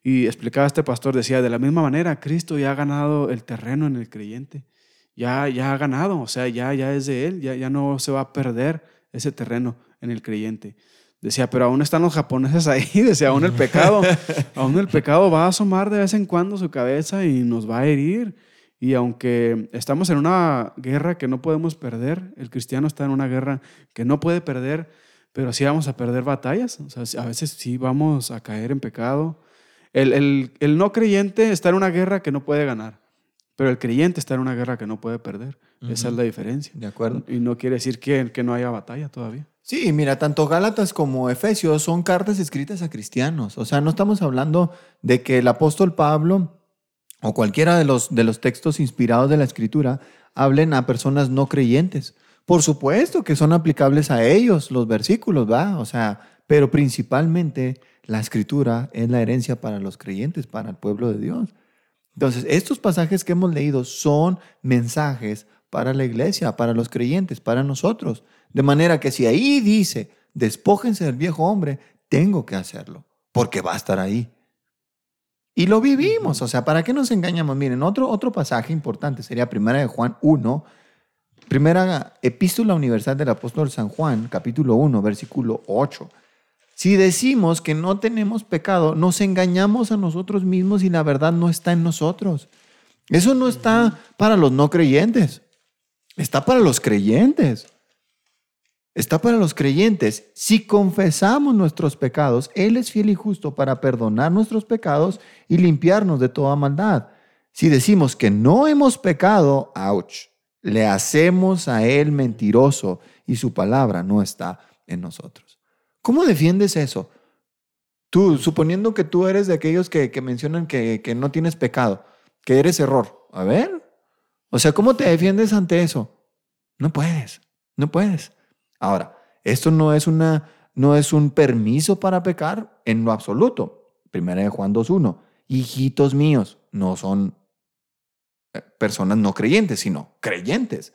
Y explicaba este pastor, decía, de la misma manera, Cristo ya ha ganado el terreno en el creyente, ya, ya ha ganado, o sea, ya, ya es de Él, ya, ya no se va a perder ese terreno en el creyente. Decía, pero aún están los japoneses ahí, decía, aún el pecado, aún el pecado va a asomar de vez en cuando su cabeza y nos va a herir. Y aunque estamos en una guerra que no podemos perder, el cristiano está en una guerra que no puede perder, pero sí vamos a perder batallas. O sea, a veces sí vamos a caer en pecado. El, el, el, no creyente está en una guerra que no puede ganar, pero el creyente está en una guerra que no puede perder. Uh -huh. Esa es la diferencia. De acuerdo. Y no quiere decir que, que no haya batalla todavía. Sí, mira, tanto Gálatas como Efesios son cartas escritas a cristianos. O sea, no estamos hablando de que el apóstol Pablo o cualquiera de los, de los textos inspirados de la escritura hablen a personas no creyentes. Por supuesto que son aplicables a ellos los versículos, ¿va? O sea, pero principalmente la escritura es la herencia para los creyentes, para el pueblo de Dios. Entonces, estos pasajes que hemos leído son mensajes para la iglesia, para los creyentes, para nosotros. De manera que si ahí dice, despójense del viejo hombre, tengo que hacerlo, porque va a estar ahí. Y lo vivimos, o sea, ¿para qué nos engañamos? Miren, otro, otro pasaje importante sería Primera de Juan 1, Primera epístola universal del apóstol San Juan, capítulo 1, versículo 8. Si decimos que no tenemos pecado, nos engañamos a nosotros mismos y la verdad no está en nosotros. Eso no está para los no creyentes, está para los creyentes. Está para los creyentes. Si confesamos nuestros pecados, Él es fiel y justo para perdonar nuestros pecados y limpiarnos de toda maldad. Si decimos que no hemos pecado, ouch, le hacemos a Él mentiroso y su palabra no está en nosotros. ¿Cómo defiendes eso? Tú, suponiendo que tú eres de aquellos que, mencionan que, que no tienes pecado, que eres error. A ver, o sea, ¿cómo te defiendes ante eso? No puedes, no puedes. Ahora, esto no es, una, no es un permiso para pecar en lo absoluto. Primera de Juan 2.1. Hijitos míos, no son eh, personas no creyentes, sino creyentes.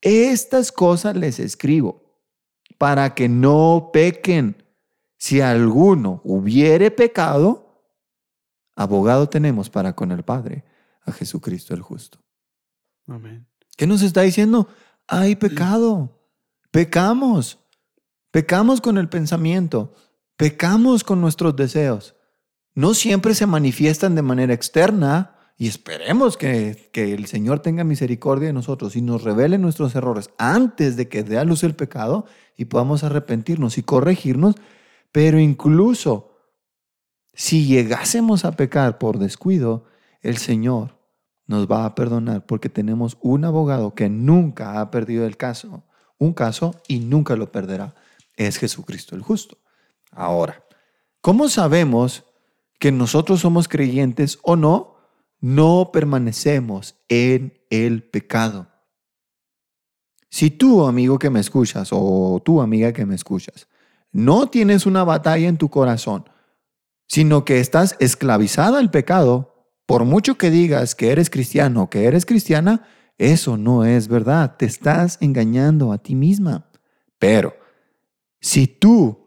Estas cosas les escribo para que no pequen. Si alguno hubiere pecado, abogado tenemos para con el Padre, a Jesucristo el justo. Amén. ¿Qué nos está diciendo? Hay pecado. Pecamos. Pecamos con el pensamiento. Pecamos con nuestros deseos. No siempre se manifiestan de manera externa y esperemos que, que el Señor tenga misericordia de nosotros y nos revele nuestros errores antes de que dé a luz el pecado y podamos arrepentirnos y corregirnos. Pero incluso si llegásemos a pecar por descuido, el Señor nos va a perdonar porque tenemos un abogado que nunca ha perdido el caso, un caso y nunca lo perderá. Es Jesucristo el justo. Ahora, ¿cómo sabemos que nosotros somos creyentes o no? No permanecemos en el pecado. Si tú, amigo que me escuchas, o tú, amiga que me escuchas, no tienes una batalla en tu corazón, sino que estás esclavizada al pecado, por mucho que digas que eres cristiano que eres cristiana, eso no es verdad. Te estás engañando a ti misma. Pero si tú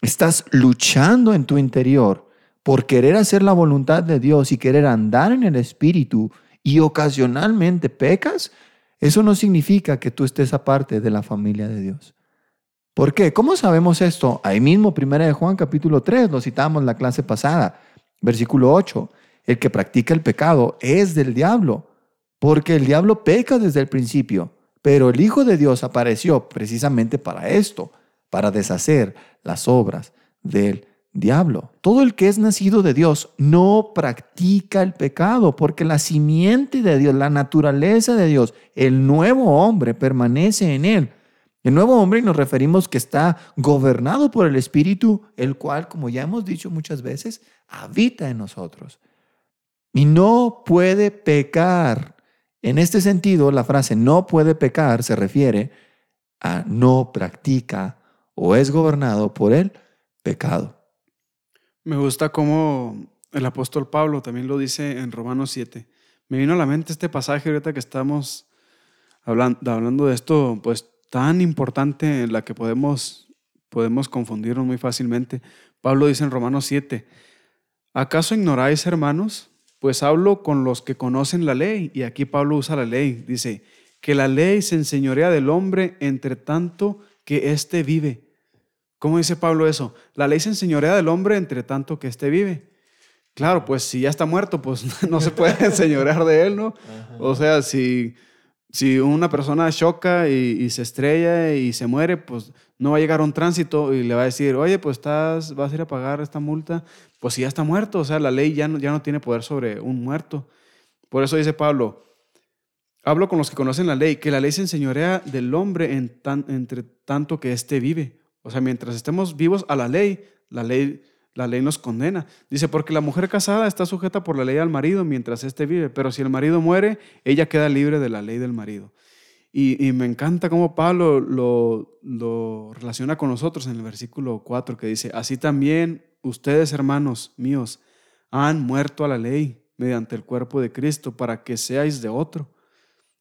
estás luchando en tu interior por querer hacer la voluntad de Dios y querer andar en el Espíritu y ocasionalmente pecas, eso no significa que tú estés aparte de la familia de Dios. ¿Por qué? ¿Cómo sabemos esto? Ahí mismo, 1 de Juan capítulo 3, lo citamos la clase pasada, versículo 8 el que practica el pecado es del diablo, porque el diablo peca desde el principio, pero el Hijo de Dios apareció precisamente para esto, para deshacer las obras del diablo. Todo el que es nacido de Dios no practica el pecado, porque la simiente de Dios, la naturaleza de Dios, el nuevo hombre permanece en él. El nuevo hombre nos referimos que está gobernado por el Espíritu, el cual, como ya hemos dicho muchas veces, habita en nosotros y no puede pecar. En este sentido, la frase no puede pecar se refiere a no practica o es gobernado por el pecado. Me gusta cómo el apóstol Pablo también lo dice en Romanos 7. Me vino a la mente este pasaje ahorita que estamos hablando, hablando de esto, pues tan importante en la que podemos, podemos confundirnos muy fácilmente. Pablo dice en Romanos 7, ¿acaso ignoráis, hermanos, pues hablo con los que conocen la ley. Y aquí Pablo usa la ley. Dice, que la ley se enseñorea del hombre entre tanto que éste vive. ¿Cómo dice Pablo eso? La ley se enseñorea del hombre entre tanto que éste vive. Claro, pues si ya está muerto, pues no se puede enseñorear de él, ¿no? O sea, si si una persona choca y, se estrella y se muere, pues no va a llegar un tránsito y le va a decir, oye, pues estás, vas a ir a pagar esta multa. Pues si ya está muerto, o sea, la ley ya no, ya no tiene poder sobre un muerto. Por eso dice Pablo, hablo con los que conocen la ley, que la ley se enseñorea del hombre en entre tanto que éste vive. O sea, mientras estemos vivos a la ley, la ley la ley nos condena. Dice, porque la mujer casada está sujeta por la ley al marido mientras éste vive, pero si el marido muere, ella queda libre de la ley del marido. Y, me encanta cómo Pablo lo, lo, relaciona con nosotros en el versículo 4, que dice, así también ustedes, hermanos míos, han muerto a la ley mediante el cuerpo de Cristo para que seáis de otro.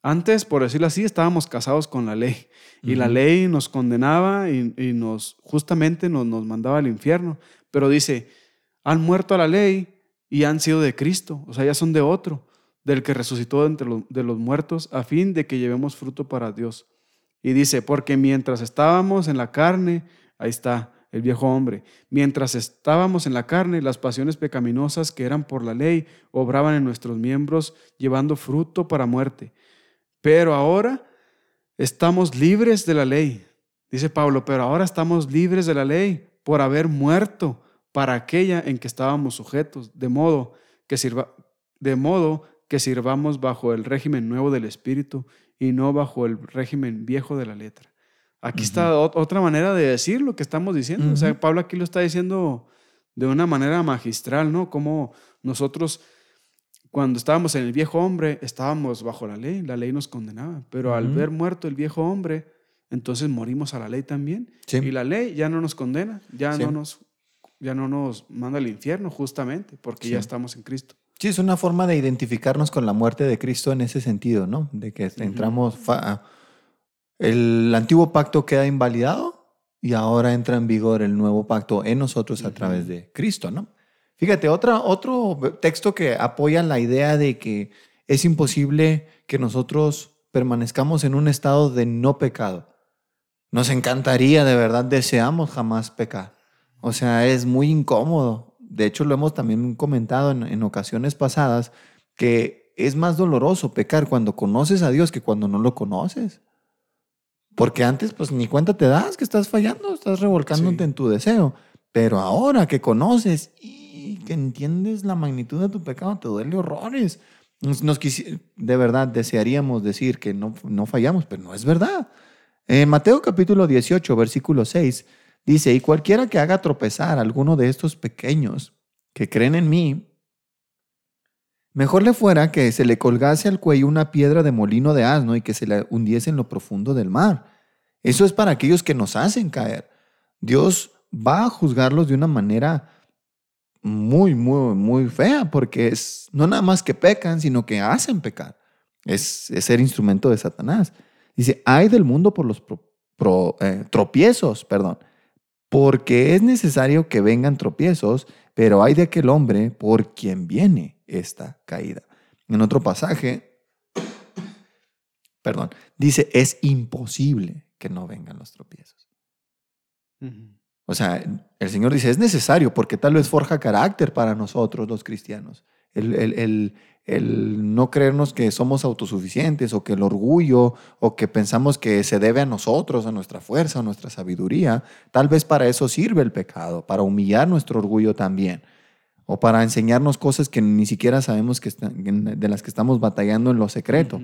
Antes, por decirlo así, estábamos casados con la ley y la ley nos condenaba y, nos justamente nos, nos mandaba al infierno. Pero dice, han muerto a la ley y han sido de Cristo, o sea, ya son de otro, del que resucitó entre de los muertos, a fin de que llevemos fruto para Dios. Y dice, porque mientras estábamos en la carne, ahí está el viejo hombre, mientras estábamos en la carne, las pasiones pecaminosas que eran por la ley obraban en nuestros miembros, llevando fruto para muerte. Pero ahora estamos libres de la ley, Dice Pablo, pero ahora estamos libres de la ley por haber muerto para aquella en que estábamos sujetos, de modo que sirva, de modo que sirvamos bajo el régimen nuevo del espíritu y no bajo el régimen viejo de la letra. Aquí está otra manera de decir lo que estamos diciendo. O sea, Pablo aquí lo está diciendo de una manera magistral, ¿no? Como nosotros cuando estábamos en el viejo hombre, estábamos bajo la ley, la ley nos condenaba, pero al ver muerto el viejo hombre, entonces morimos a la ley también. Y la ley ya no nos condena, ya, no, nos, ya no nos manda al infierno justamente, porque ya estamos en Cristo. Sí, es una forma de identificarnos con la muerte de Cristo en ese sentido, ¿no? De que entramos, el antiguo pacto queda invalidado y ahora entra en vigor el nuevo pacto en nosotros a través de Cristo, ¿no? Fíjate, otra, otro texto que apoya la idea de que es imposible que nosotros permanezcamos en un estado de no pecado. Nos encantaría, de verdad, deseamos jamás pecar. O sea, es muy incómodo. De hecho, lo hemos también comentado en, en ocasiones pasadas, que es más doloroso pecar cuando conoces a Dios que cuando no lo conoces. Porque antes, pues ni cuenta te das que estás fallando, estás revolcándote en tu deseo. Pero ahora que conoces que entiendes la magnitud de tu pecado, te duele horrores. Nos, de verdad desearíamos decir que no, no fallamos, pero no es verdad. En Mateo capítulo 18, versículo 6, dice, y cualquiera que haga tropezar a alguno de estos pequeños que creen en mí, mejor le fuera que se le colgase al cuello una piedra de molino de asno y que se le hundiese en lo profundo del mar. Eso es para aquellos que nos hacen caer. Dios va a juzgarlos de una manera muy, muy, muy fea, porque es no nada más que pecan, sino que hacen pecar. Es, ser instrumento de Satanás. Dice, hay del mundo por los eh, tropiezos, perdón, porque es necesario que vengan tropiezos, pero hay de aquel hombre por quien viene esta caída. En otro pasaje, perdón, dice, es imposible que no vengan los tropiezos. O sea, el Señor dice, es necesario porque tal vez forja carácter para nosotros los cristianos. El, no creernos que somos autosuficientes o que el orgullo o que pensamos que se debe a nosotros, a nuestra fuerza, a nuestra sabiduría, tal vez para eso sirve el pecado, para humillar nuestro orgullo también o para enseñarnos cosas que ni siquiera sabemos que de las que estamos batallando en lo secreto.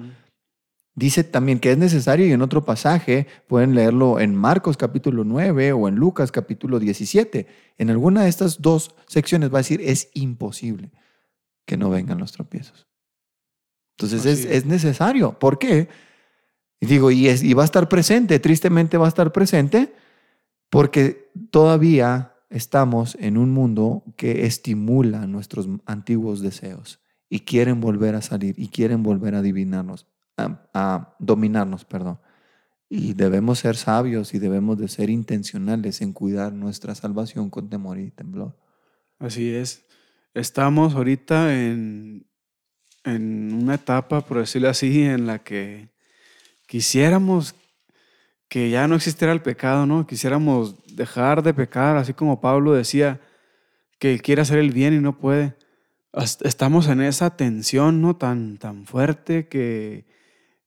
Dice también que es necesario y en otro pasaje pueden leerlo en Marcos capítulo 9 o en Lucas capítulo 17. En alguna de estas dos secciones va a decir es imposible que no vengan los tropiezos. Entonces es, necesario. ¿Por qué? Y digo, y, y va a estar presente, tristemente va a estar presente, porque todavía estamos en un mundo que estimula nuestros antiguos deseos y quieren volver a salir y quieren volver a adivinarnos a, dominarnos, perdón. Y debemos ser sabios y debemos de ser intencionales en cuidar nuestra salvación con temor y temblor. Así es. Estamos ahorita en, en una etapa, por decirlo así, en la que quisiéramos que ya no existiera el pecado, ¿no? Quisiéramos dejar de pecar, así como Pablo decía que quiere hacer el bien y no puede. Estamos en esa tensión, ¿no? Tan, tan fuerte que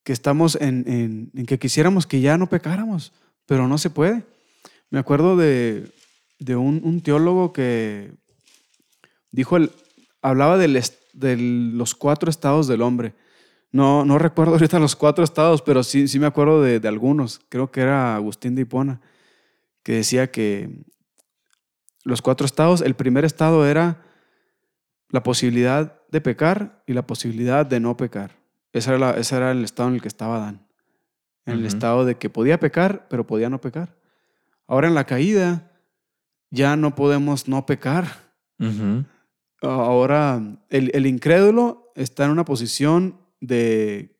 que estamos en, que quisiéramos que ya no pecáramos, pero no se puede. Me acuerdo de, un, teólogo que dijo, el, hablaba de los cuatro estados del hombre. No, no recuerdo ahorita los cuatro estados, pero sí, sí me acuerdo de, de algunos. Creo que era Agustín de Hipona, que decía que los cuatro estados, el primer estado era la posibilidad de pecar y la posibilidad de no pecar. Ese era, era el estado en el que estaba Adán. En el estado de que podía pecar, pero podía no pecar. Ahora en la caída ya no podemos no pecar. Ahora el, incrédulo está en una posición de,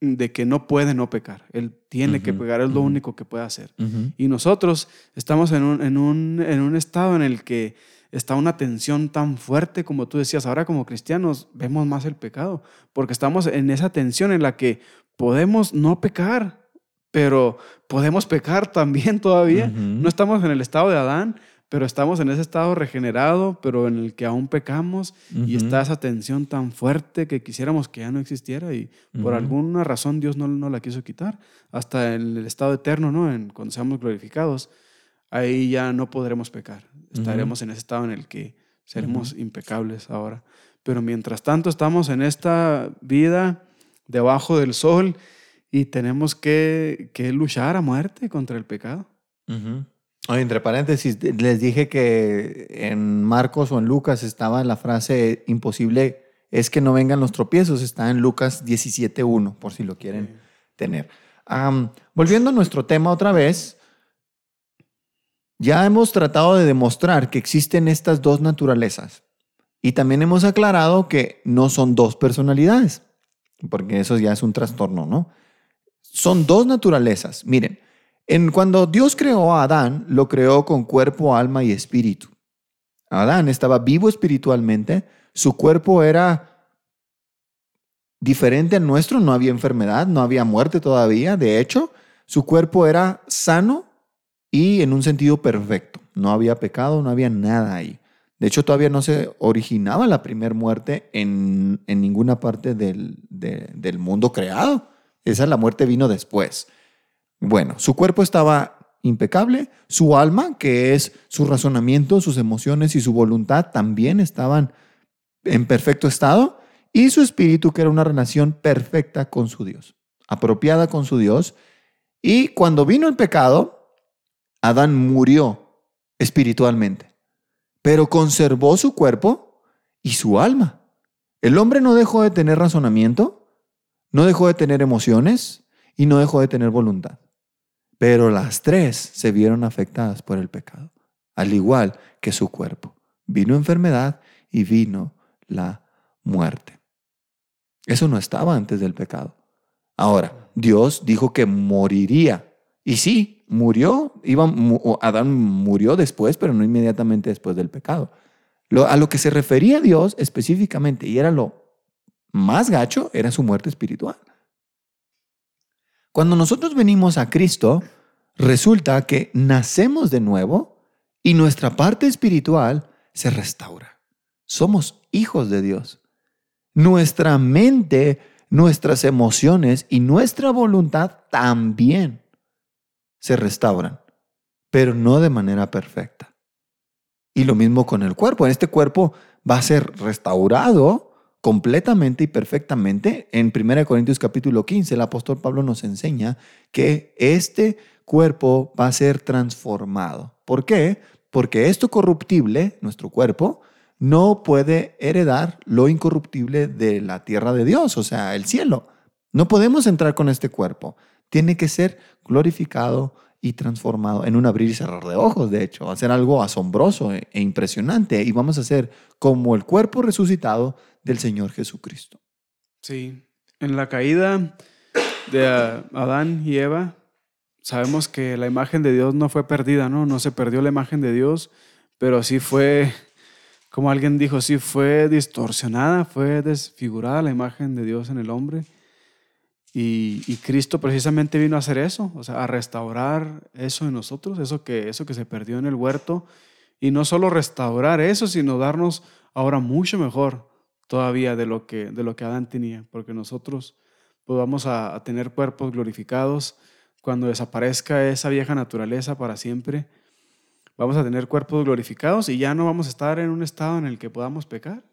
de, que no puede no pecar. Él tiene que pecar, es lo único que puede hacer. Y nosotros estamos en un, en, un, en un estado en el que está una tensión tan fuerte como tú decías. Ahora como cristianos vemos más el pecado, porque estamos en esa tensión en la que podemos no pecar, pero podemos pecar también todavía. No estamos en el estado de Adán, pero estamos en ese estado regenerado, pero en el que aún pecamos y está esa tensión tan fuerte que quisiéramos que ya no existiera y por alguna razón Dios no, no, la quiso quitar. Hasta en el estado eterno, ¿no? En, cuando seamos glorificados, ahí ya no podremos pecar. Estaremos en ese estado en el que seremos impecables ahora. Pero mientras tanto estamos en esta vida debajo del sol y tenemos que, que luchar a muerte contra el pecado. Oye, entre paréntesis, les dije que en Marcos o en Lucas estaba la frase imposible es que no vengan los tropiezos. Está en Lucas 17.1, por si lo quieren tener. volviendo a nuestro tema otra vez, ya hemos tratado de demostrar que existen estas dos naturalezas. Y también hemos aclarado que no son dos personalidades, porque eso ya es un trastorno, ¿no? Son dos naturalezas. Miren, cuando Dios creó a Adán, lo creó con cuerpo, alma y espíritu. Adán estaba vivo espiritualmente, su cuerpo era diferente al nuestro, no había enfermedad, no había muerte todavía, de hecho, su cuerpo era sano y en un sentido perfecto. No había pecado, no había nada ahí. De hecho, todavía no se originaba la primera muerte en, ninguna parte del, del mundo creado. Esa la muerte vino después. Bueno, su cuerpo estaba impecable, su alma, que es su razonamiento, sus emociones y su voluntad, también estaban en perfecto estado, y su espíritu, que era una relación perfecta con su Dios, apropiada con su Dios. Y cuando vino el pecado, Adán murió espiritualmente, pero conservó su cuerpo y su alma. El hombre no dejó de tener razonamiento, no dejó de tener emociones y no dejó de tener voluntad. Pero las tres se vieron afectadas por el pecado, al igual que su cuerpo. Vino enfermedad y vino la muerte. Eso no estaba antes del pecado. Ahora, Dios dijo que moriría. Y sí, murió, iba, Adán murió después, pero no inmediatamente después del pecado. a lo que se refería Dios específicamente, y era lo más gacho, era su muerte espiritual. Cuando nosotros venimos a Cristo, resulta que nacemos de nuevo y nuestra parte espiritual se restaura. Somos hijos de Dios. Nuestra mente, nuestras emociones y nuestra voluntad también se restauran, pero no de manera perfecta. Y lo mismo con el cuerpo. Este cuerpo va a ser restaurado completamente y perfectamente. En 1 Corintios capítulo 15, el apóstol Pablo nos enseña que este cuerpo va a ser transformado. ¿Por qué? Porque esto corruptible, nuestro cuerpo, no puede heredar lo incorruptible de la tierra de Dios, o sea, el cielo. No podemos entrar con este cuerpo tiene que ser glorificado y transformado en un abrir y cerrar de ojos, de hecho, va a ser algo asombroso e, e impresionante y vamos a ser como el cuerpo resucitado del Señor Jesucristo. Sí, en la caída de Adán y Eva, sabemos que la imagen de Dios no fue perdida, ¿no? No se perdió la imagen de Dios, pero sí fue, como alguien dijo, sí fue distorsionada, fue desfigurada la imagen de Dios en el hombre. Y, Cristo precisamente vino a hacer eso, o sea, a restaurar eso en nosotros, eso que, eso que se perdió en el huerto. Y no solo restaurar eso, sino darnos ahora mucho mejor todavía de lo que, de lo que Adán tenía, porque nosotros podamos pues, a, tener cuerpos glorificados cuando desaparezca esa vieja naturaleza para siempre. Vamos a tener cuerpos glorificados y ya no vamos a estar en un estado en el que podamos pecar,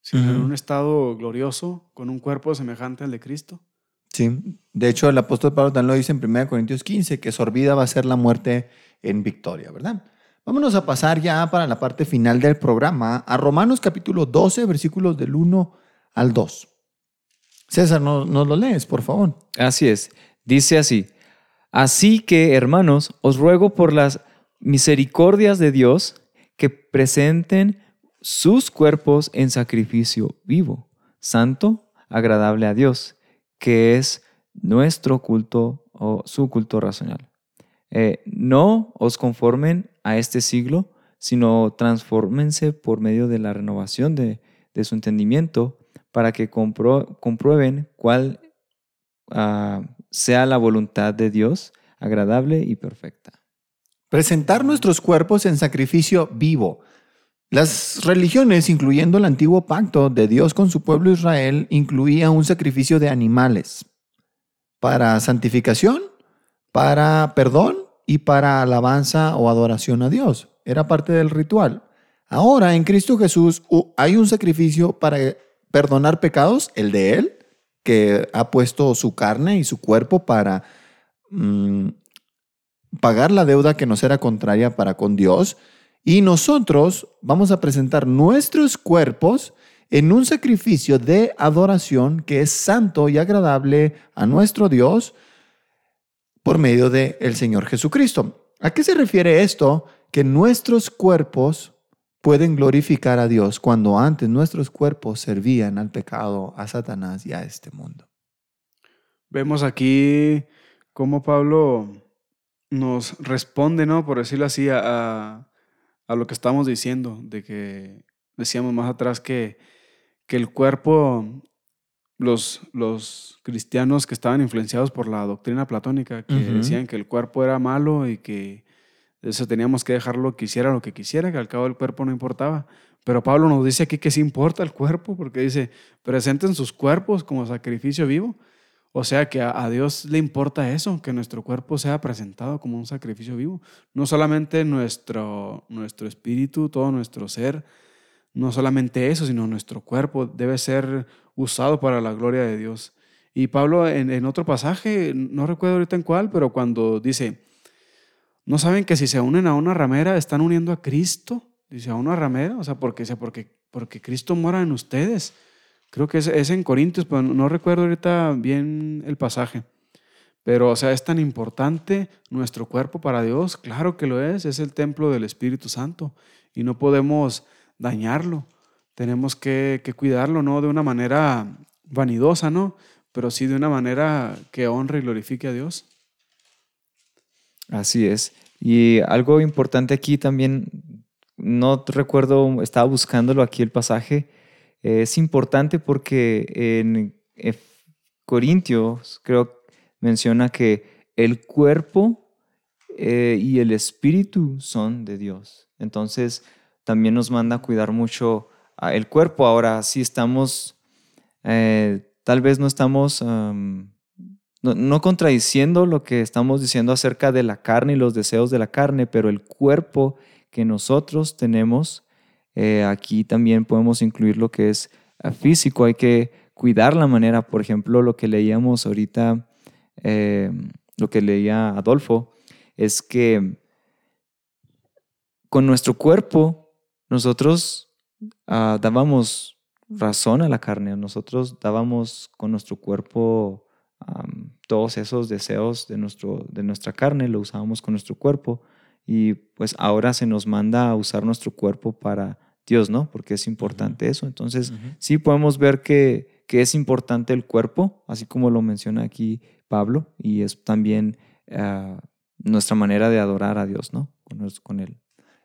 sino en un estado glorioso con un cuerpo semejante al de Cristo. Sí, de hecho el apóstol Pablo también lo dice en 1 Corintios 15, que sorbida va a ser la muerte en victoria, ¿verdad? Vámonos a pasar ya para la parte final del programa, a Romanos capítulo 12, versículos del 1 al 2. César, ¿nos, nos lo lees, por favor? Así es, dice así, así que hermanos, os ruego por las misericordias de Dios que presenten sus cuerpos en sacrificio vivo, santo, agradable a Dios que es nuestro culto o su culto racional. Eh, no os conformen a este siglo, sino transfórmense por medio de la renovación de, su entendimiento para que comprueben cuál ah, sea la voluntad de Dios, agradable y perfecta. Presentar nuestros cuerpos en sacrificio vivo. Las religiones, incluyendo el antiguo pacto de Dios con su pueblo Israel, incluía un sacrificio de animales para santificación, para perdón y para alabanza o adoración a Dios. Era parte del ritual. Ahora en Cristo Jesús hay un sacrificio para perdonar pecados, el de Él, que ha puesto su carne y su cuerpo para mm, pagar la deuda que nos era contraria para con Dios. Y nosotros vamos a presentar nuestros cuerpos en un sacrificio de adoración que es santo y agradable a nuestro Dios por medio del el Señor Jesucristo. ¿A qué se refiere esto? Que nuestros cuerpos pueden glorificar a Dios cuando antes nuestros cuerpos servían al pecado, a Satanás y a este mundo. Vemos aquí cómo Pablo nos responde, ¿no? Por decirlo así, a, lo que estamos diciendo, de que decíamos más atrás que, que el cuerpo, los, los cristianos que estaban influenciados por la doctrina platónica, que decían que el cuerpo era malo y que eso teníamos que dejarlo que hiciera lo que quisiera, que al cabo el cuerpo no importaba. Pero Pablo nos dice aquí que sí importa el cuerpo, porque dice, presenten sus cuerpos como sacrificio vivo. O sea que a, Dios le importa eso, que nuestro cuerpo sea presentado como un sacrificio vivo. No solamente nuestro, nuestro espíritu, todo nuestro ser, no solamente eso, sino nuestro cuerpo debe ser usado para la gloria de Dios. Y Pablo en, otro pasaje, no recuerdo ahorita en cuál, pero cuando dice, ¿No saben que si se unen a una ramera están uniendo a Cristo? Dice, a una ramera, o sea, porque, porque, porque Cristo mora en ustedes. Creo que es, en Corintios, pero no recuerdo ahorita bien el pasaje. Pero, o sea, es tan importante nuestro cuerpo para Dios. Claro que lo es, es el templo del Espíritu Santo y no podemos dañarlo. Tenemos que, que cuidarlo, no de una manera vanidosa, ¿no? Pero sí de una manera que honre y glorifique a Dios. Así es. Y algo importante aquí también, no recuerdo, estaba buscándolo aquí el pasaje, es importante porque en Corintios creo menciona que el cuerpo eh, y el espíritu son de Dios. Entonces también nos manda a cuidar mucho el cuerpo. Ahora, si estamos, eh, tal vez no estamos no, contradiciendo lo que estamos diciendo acerca de la carne y los deseos de la carne, pero el cuerpo que nosotros tenemos, eh, aquí también podemos incluir lo que es eh, físico, hay que cuidar la manera, por ejemplo, lo que leíamos ahorita, eh, lo que leía Adolfo, es que con nuestro cuerpo nosotros ah, dábamos razón a la carne, nosotros dábamos con nuestro cuerpo todos esos deseos de, nuestro, de nuestra carne, lo usábamos con nuestro cuerpo. Y pues ahora se nos manda a usar nuestro cuerpo para Dios, ¿no? Porque es importante eso. Entonces, sí podemos ver que, que, es importante el cuerpo, así como lo menciona aquí Pablo, y es también ah, nuestra manera de adorar a Dios, ¿no? Con, Él.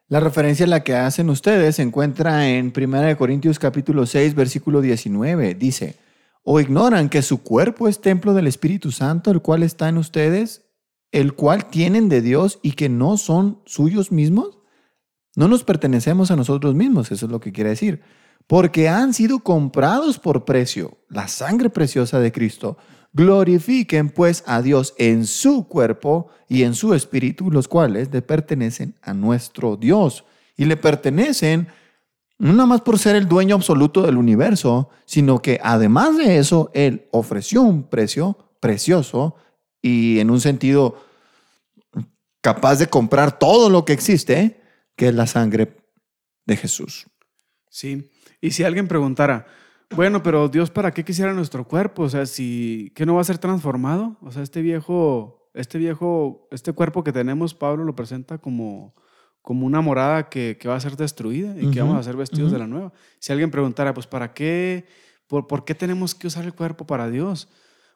La referencia a la que hacen ustedes se encuentra en 1 Corintios capítulo 6, versículo 19. Dice, ¿O ignoran que su cuerpo es templo del Espíritu Santo, el cual está en ustedes, el cual tienen de Dios y que no son suyos mismos? No nos pertenecemos a nosotros mismos, eso es lo que quiere decir. Porque han sido comprados por precio, la sangre preciosa de Cristo. Glorifiquen pues a Dios en su cuerpo y en su espíritu, los cuales le pertenecen a nuestro Dios y le pertenecen no nada más por ser el dueño absoluto del universo, sino que además de eso, Él ofreció un precio precioso y en un sentido capaz de comprar todo lo que existe, que es la sangre de Jesús. Sí, y si alguien preguntara, bueno, pero Dios, ¿para qué quisiera nuestro cuerpo? O sea, si, ¿qué no va a ser transformado? O sea, este viejo, este viejo, este cuerpo que tenemos, Pablo lo presenta como como una morada que, va a ser destruida y que vamos a ser vestidos de la nueva. Si alguien preguntara, pues, ¿para qué? Por, ¿Por qué tenemos que usar el cuerpo para Dios?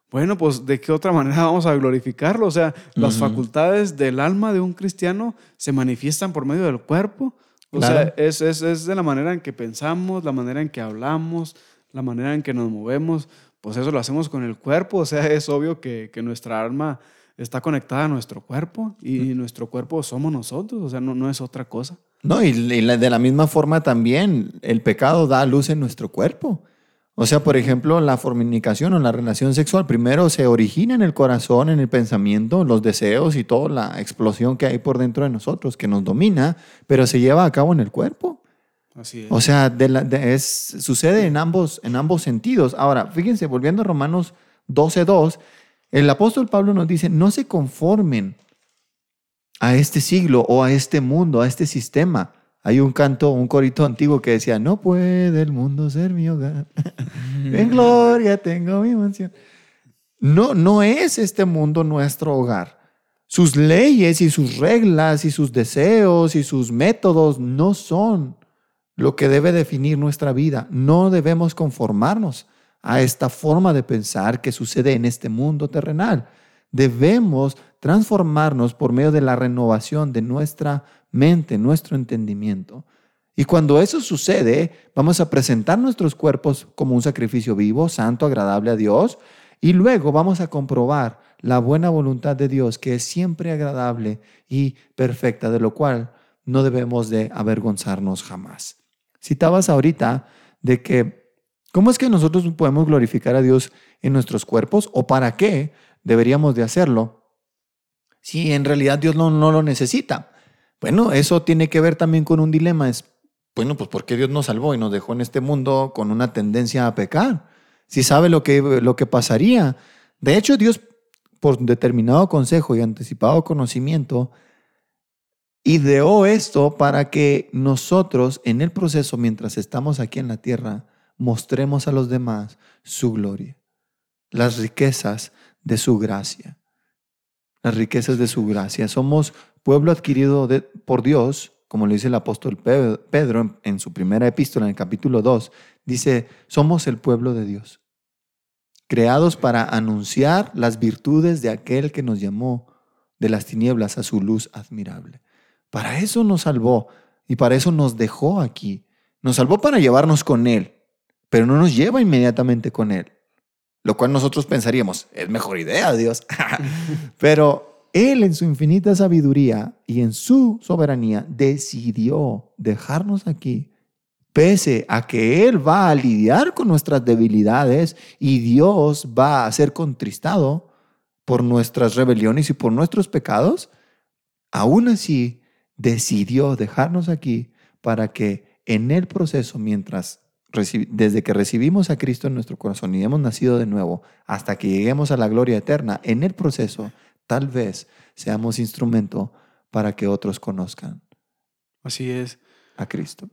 Bueno, pues, ¿de qué otra manera vamos a glorificarlo? O sea, las facultades del alma de un cristiano se manifiestan por medio del cuerpo. O sea, es, es, de la manera en que pensamos, la manera en que hablamos, la manera en que nos movemos. Pues eso lo hacemos con el cuerpo. O sea, es obvio que, que nuestra alma está conectada a nuestro cuerpo y nuestro cuerpo somos nosotros, o sea, no, no es otra cosa. No, y, de la misma forma también el pecado da luz en nuestro cuerpo. O sea, por ejemplo, la fornicación o la relación sexual primero se origina en el corazón, en el pensamiento, los deseos y toda la explosión que hay por dentro de nosotros, que nos domina, pero se lleva a cabo en el cuerpo. Así es. O sea, de la- de- es, sucede en ambos, en ambos sentidos. Ahora, fíjense, volviendo a Romanos 12.2, el apóstol Pablo nos dice, no se conformen a este siglo o a este mundo, a este sistema. Hay un canto, un corito antiguo que decía, no puede el mundo ser mi hogar. en gloria tengo mi mansión. No, no es este mundo nuestro hogar. Sus leyes y sus reglas y sus deseos y sus métodos no son lo que debe definir nuestra vida. No debemos conformarnos a esta forma de pensar que sucede en este mundo terrenal. Debemos transformarnos por medio de la renovación de nuestra mente, nuestro entendimiento. Y cuando eso sucede, vamos a presentar nuestros cuerpos como un sacrificio vivo, santo, agradable a Dios, y luego vamos a comprobar la buena voluntad de Dios, que es siempre agradable y perfecta, de lo cual no debemos de avergonzarnos jamás. Citabas ahorita de que, ¿cómo es que nosotros podemos glorificar a Dios en nuestros cuerpos o para qué deberíamos de hacerlo si en realidad Dios no, no lo necesita? Bueno, eso tiene que ver también con un dilema. Es, bueno, pues ¿por qué Dios nos salvó y nos dejó en este mundo con una tendencia a pecar? Si sabe lo que, lo que pasaría. De hecho, Dios, por determinado consejo y anticipado conocimiento, ideó esto para que nosotros en el proceso, mientras estamos aquí en la tierra, mostremos a los demás su gloria, las riquezas de su gracia, las riquezas de su gracia. Somos pueblo adquirido de- por Dios, como lo dice el apóstol Pe- Pedro en, en su primera epístola, en el capítulo 2, dice, somos el pueblo de Dios, creados para anunciar las virtudes de aquel que nos llamó de las tinieblas a su luz admirable. Para eso nos salvó y para eso nos dejó aquí. Nos salvó para llevarnos con Él, pero no nos lleva inmediatamente con Él. Lo cual nosotros pensaríamos, es mejor idea, Dios. pero Él en su infinita sabiduría y en su soberanía decidió dejarnos aquí, pese a que Él va a lidiar con nuestras debilidades y Dios va a ser contristado por nuestras rebeliones y por nuestros pecados, aún así decidió dejarnos aquí para que en el proceso, mientras desde que recibimos a Cristo en nuestro corazón y hemos nacido de nuevo, hasta que lleguemos a la gloria eterna, en el proceso, tal vez seamos instrumento para que otros conozcan Así es. a Cristo.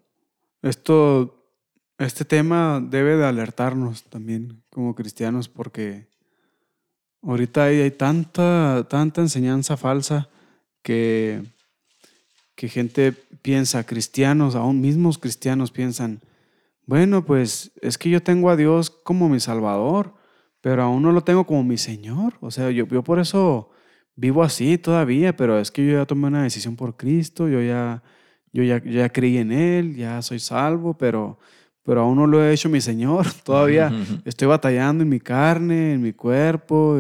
Esto, este tema debe de alertarnos también como cristianos porque ahorita hay, hay tanta, tanta enseñanza falsa que, que gente piensa, cristianos, aún mismos cristianos piensan, bueno, pues es que yo tengo a Dios como mi Salvador, pero aún no lo tengo como mi Señor. O sea, yo, yo por eso vivo así todavía, pero es que yo ya tomé una decisión por Cristo, yo ya, yo ya, yo ya creí en Él, ya soy salvo, pero, pero aún no lo he hecho mi Señor. Todavía estoy batallando en mi carne, en mi cuerpo.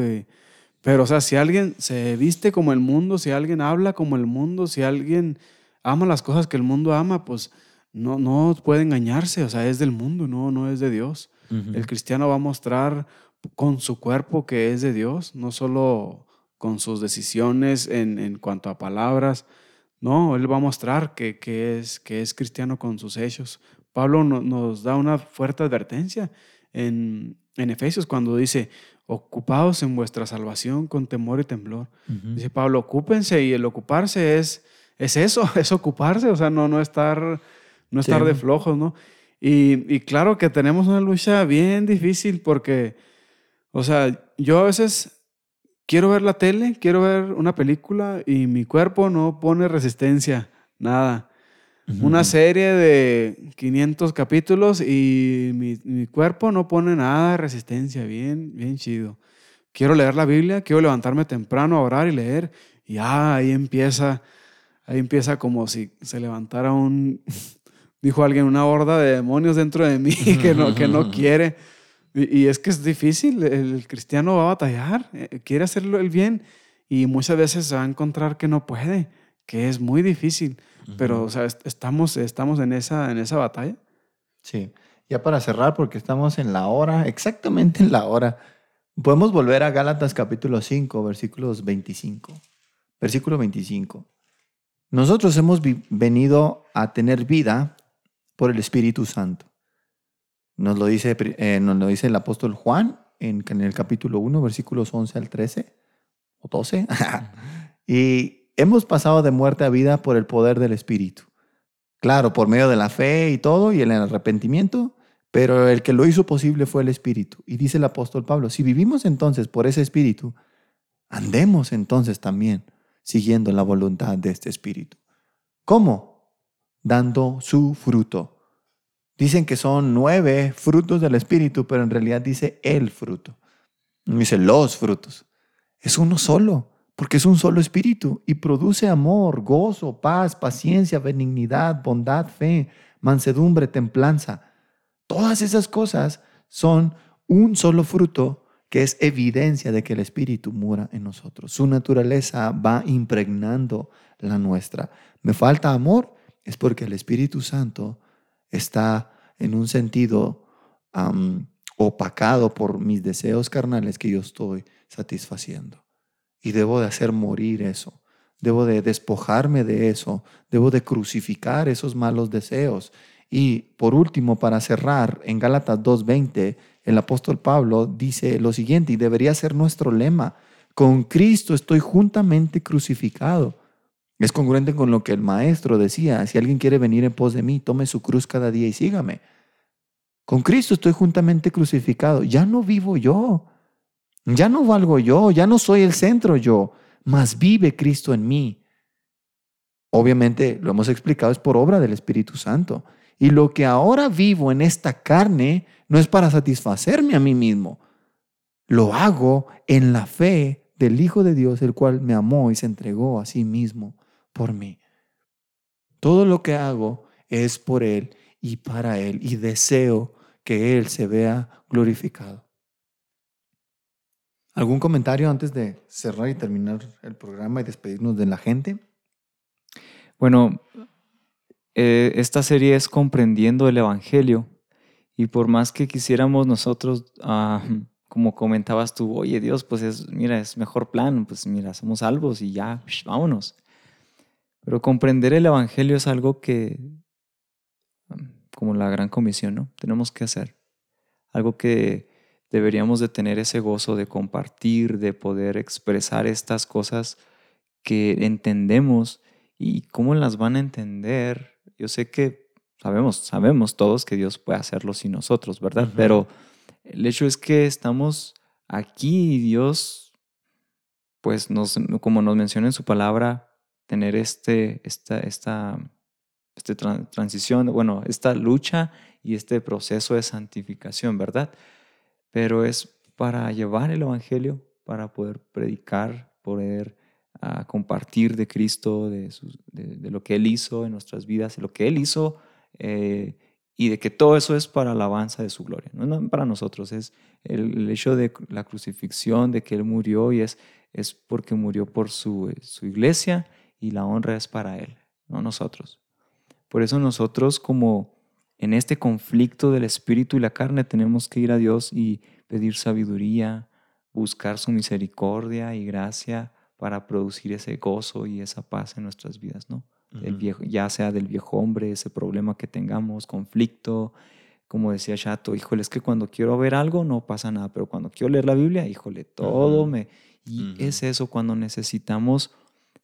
Pero, o sea, si alguien se viste como el mundo, si alguien habla como el mundo, si alguien ama las cosas que el mundo ama, pues no, no puede engañarse. O sea, es del mundo, no, no es de Dios. El cristiano va a mostrar con su cuerpo que es de Dios, no solo con sus decisiones en, en cuanto a palabras. No, él va a mostrar que, que es, que es cristiano con sus hechos. Pablo no- nos da una fuerte advertencia en, en Efesios cuando dice, ocupados en vuestra salvación con temor y temblor. Dice Pablo, ocúpense y el ocuparse es, es eso, es ocuparse, o sea, no, no estar, no estar Sí. de flojos, ¿no? Y, y claro que tenemos una lucha bien difícil porque, o sea, yo a veces quiero ver la tele, quiero ver una película y mi cuerpo no pone resistencia, nada. Una serie de 500 capítulos y mi, mi cuerpo no pone nada de resistencia, bien, bien chido. Quiero leer la Biblia, quiero levantarme temprano a orar y leer y ah, ahí empieza, ahí empieza como si se levantara un, dijo alguien, una horda de demonios dentro de mí que no, que no quiere. Y, y es que es difícil, el cristiano va a batallar, eh, quiere hacerlo el bien Y muchas veces se va a encontrar que no puede, que es muy difícil, pero o sea, estamos, estamos en, esa, en esa batalla. Sí, ya para cerrar, porque estamos en la hora, exactamente en la hora, podemos volver a Gálatas capítulo 5, versículos 25. Versículo 25. Nosotros hemos venido a tener vida por el Espíritu Santo. Nos lo dice, eh, nos lo dice el apóstol Juan en, el capítulo 1, versículos 11 al 13 o 12. y hemos pasado de muerte a vida por el poder del Espíritu. Claro, por medio de la fe y todo y el arrepentimiento, pero el que lo hizo posible fue el Espíritu. Y dice el apóstol Pablo, si vivimos entonces por ese Espíritu, andemos entonces también siguiendo la voluntad de este Espíritu. ¿Cómo? Dando su fruto. Dicen que son nueve frutos del Espíritu, pero en realidad dice el fruto. Dice los frutos. Es uno solo, porque es un solo Espíritu y produce amor, gozo, paz, paciencia, benignidad, bondad, fe, mansedumbre, templanza. Todas esas cosas son un solo fruto que es evidencia de que el Espíritu mura en nosotros. Su naturaleza va impregnando la nuestra. ¿Me falta amor? Es porque el Espíritu Santo está en un sentido opacado por mis deseos carnales que yo estoy satisfaciendo. Y debo de hacer morir eso. Debo de despojarme de eso. Debo de crucificar esos malos deseos. Y por último, para cerrar, en Gálatas 2.20, el apóstol Pablo dice lo siguiente, y debería ser nuestro lema, con Cristo estoy juntamente crucificado. Es congruente con lo que el maestro decía, si alguien quiere venir en pos de mí, tome su cruz cada día y sígame. Con Cristo estoy juntamente crucificado, ya no vivo yo, ya no valgo yo, ya no soy el centro yo, mas vive Cristo en mí. Obviamente, lo hemos explicado, es por obra del Espíritu Santo. Y lo que ahora vivo en esta carne no es para satisfacerme a mí mismo. Lo hago en la fe del Hijo de Dios, el cual me amó y se entregó a sí mismo por mí. Todo lo que hago es por Él y para Él y deseo que Él se vea glorificado. ¿Algún comentario antes de cerrar y terminar el programa y despedirnos de la gente? Bueno, eh, esta serie es comprendiendo el Evangelio y por más que quisiéramos nosotros, ah, como comentabas tú, oye Dios, pues es, mira, es mejor plan, pues mira, somos salvos y ya, vámonos. Pero comprender el Evangelio es algo que, como la gran comisión, ¿no? Tenemos que hacer. Algo que deberíamos de tener ese gozo de compartir, de poder expresar estas cosas que entendemos y cómo las van a entender. Yo sé que Sabemos, sabemos todos que Dios puede hacerlo sin nosotros, ¿verdad? Pero el hecho es que estamos aquí y Dios, pues nos, como nos menciona en su palabra, tener este, esta, esta, esta transición, bueno, esta lucha y este proceso de santificación, ¿verdad? Pero es para llevar el Evangelio, para poder predicar, poder ah, compartir de Cristo, de, de, lo que Él hizo en nuestras vidas, de lo que Él hizo eh, y de que todo eso es para la alabanza de su gloria. No es para nosotros, es el, hecho de la crucifixión, de que Él murió y es, es porque murió por su, su iglesia y la honra es para Él, no nosotros. Por eso nosotros como en este conflicto del espíritu y la carne tenemos que ir a Dios y pedir sabiduría, buscar su misericordia y gracia para producir ese gozo y esa paz en nuestras vidas, ¿no? viejo, ya sea del viejo hombre, ese problema que tengamos, conflicto. Como decía Chato, híjole, es que cuando quiero ver algo no pasa nada, pero cuando quiero leer la Biblia, híjole, todo me... Y es eso cuando necesitamos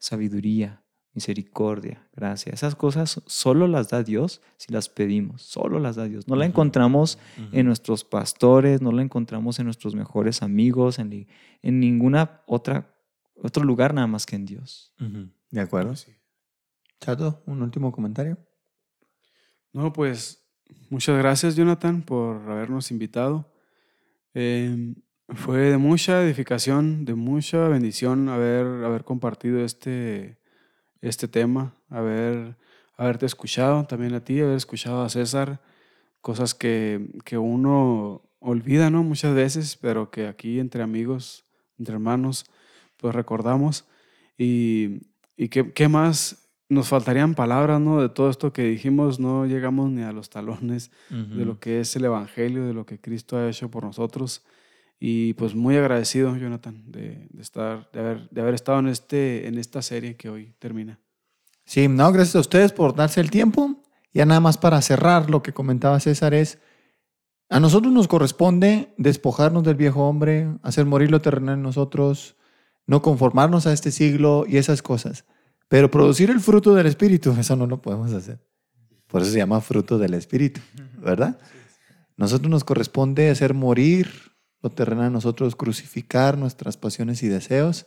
sabiduría, misericordia, gracia. Esas cosas solo las da Dios si las pedimos, solo las da Dios. No la encontramos en nuestros pastores, no la encontramos en nuestros mejores amigos, en, en ninguna otra otro lugar nada más que en Dios. De acuerdo. Sí. Chato, un último comentario. No, pues muchas gracias Jonathan por habernos invitado. Em, fue de mucha edificación, de mucha bendición haber, haber compartido este, este tema, haber, haberte escuchado también a ti, haber escuchado a César, cosas que, que uno olvida ¿no? muchas veces, pero que aquí entre amigos, entre hermanos, pues recordamos. Y, y qué, qué más nos faltarían palabras, ¿no? De todo esto que dijimos, no llegamos ni a los talones de lo que es el Evangelio, de lo que Cristo ha hecho por nosotros. Y pues muy agradecido, Jonathan, de, de estar, de haber, de haber estado en, este, en esta serie que hoy termina. Sí, no, gracias a ustedes por darse el tiempo. Ya nada más para cerrar lo que comentaba César es, a nosotros nos corresponde despojarnos del viejo hombre, hacer morir lo terrenal en nosotros, no conformarnos a este siglo y esas cosas. Pero producir el fruto del Espíritu, eso no lo podemos hacer. Por eso se llama fruto del Espíritu, ¿verdad? Nosotros nos corresponde hacer morir lo terrenal a nosotros, crucificar nuestras pasiones y deseos,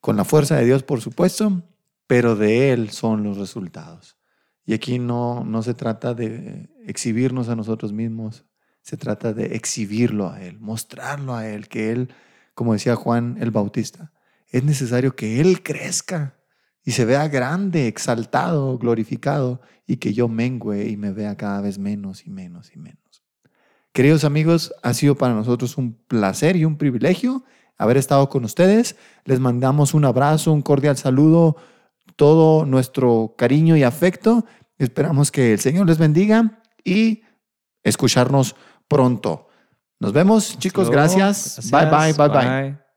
con la fuerza de Dios, por supuesto, pero de Él son los resultados. Y aquí no, no se trata de exhibirnos a nosotros mismos, se trata de exhibirlo a Él, mostrarlo a Él, que Él, como decía Juan el Bautista, es necesario que Él crezca y se vea grande, exaltado, glorificado, y que yo mengüe y me vea cada vez menos y menos y menos. Queridos amigos, ha sido para nosotros un placer y un privilegio haber estado con ustedes. Les mandamos un abrazo, un cordial saludo, todo nuestro cariño y afecto. Esperamos que el Señor les bendiga y escucharnos pronto. Nos vemos, chicos. Gracias. Bye, bye, bye, bye.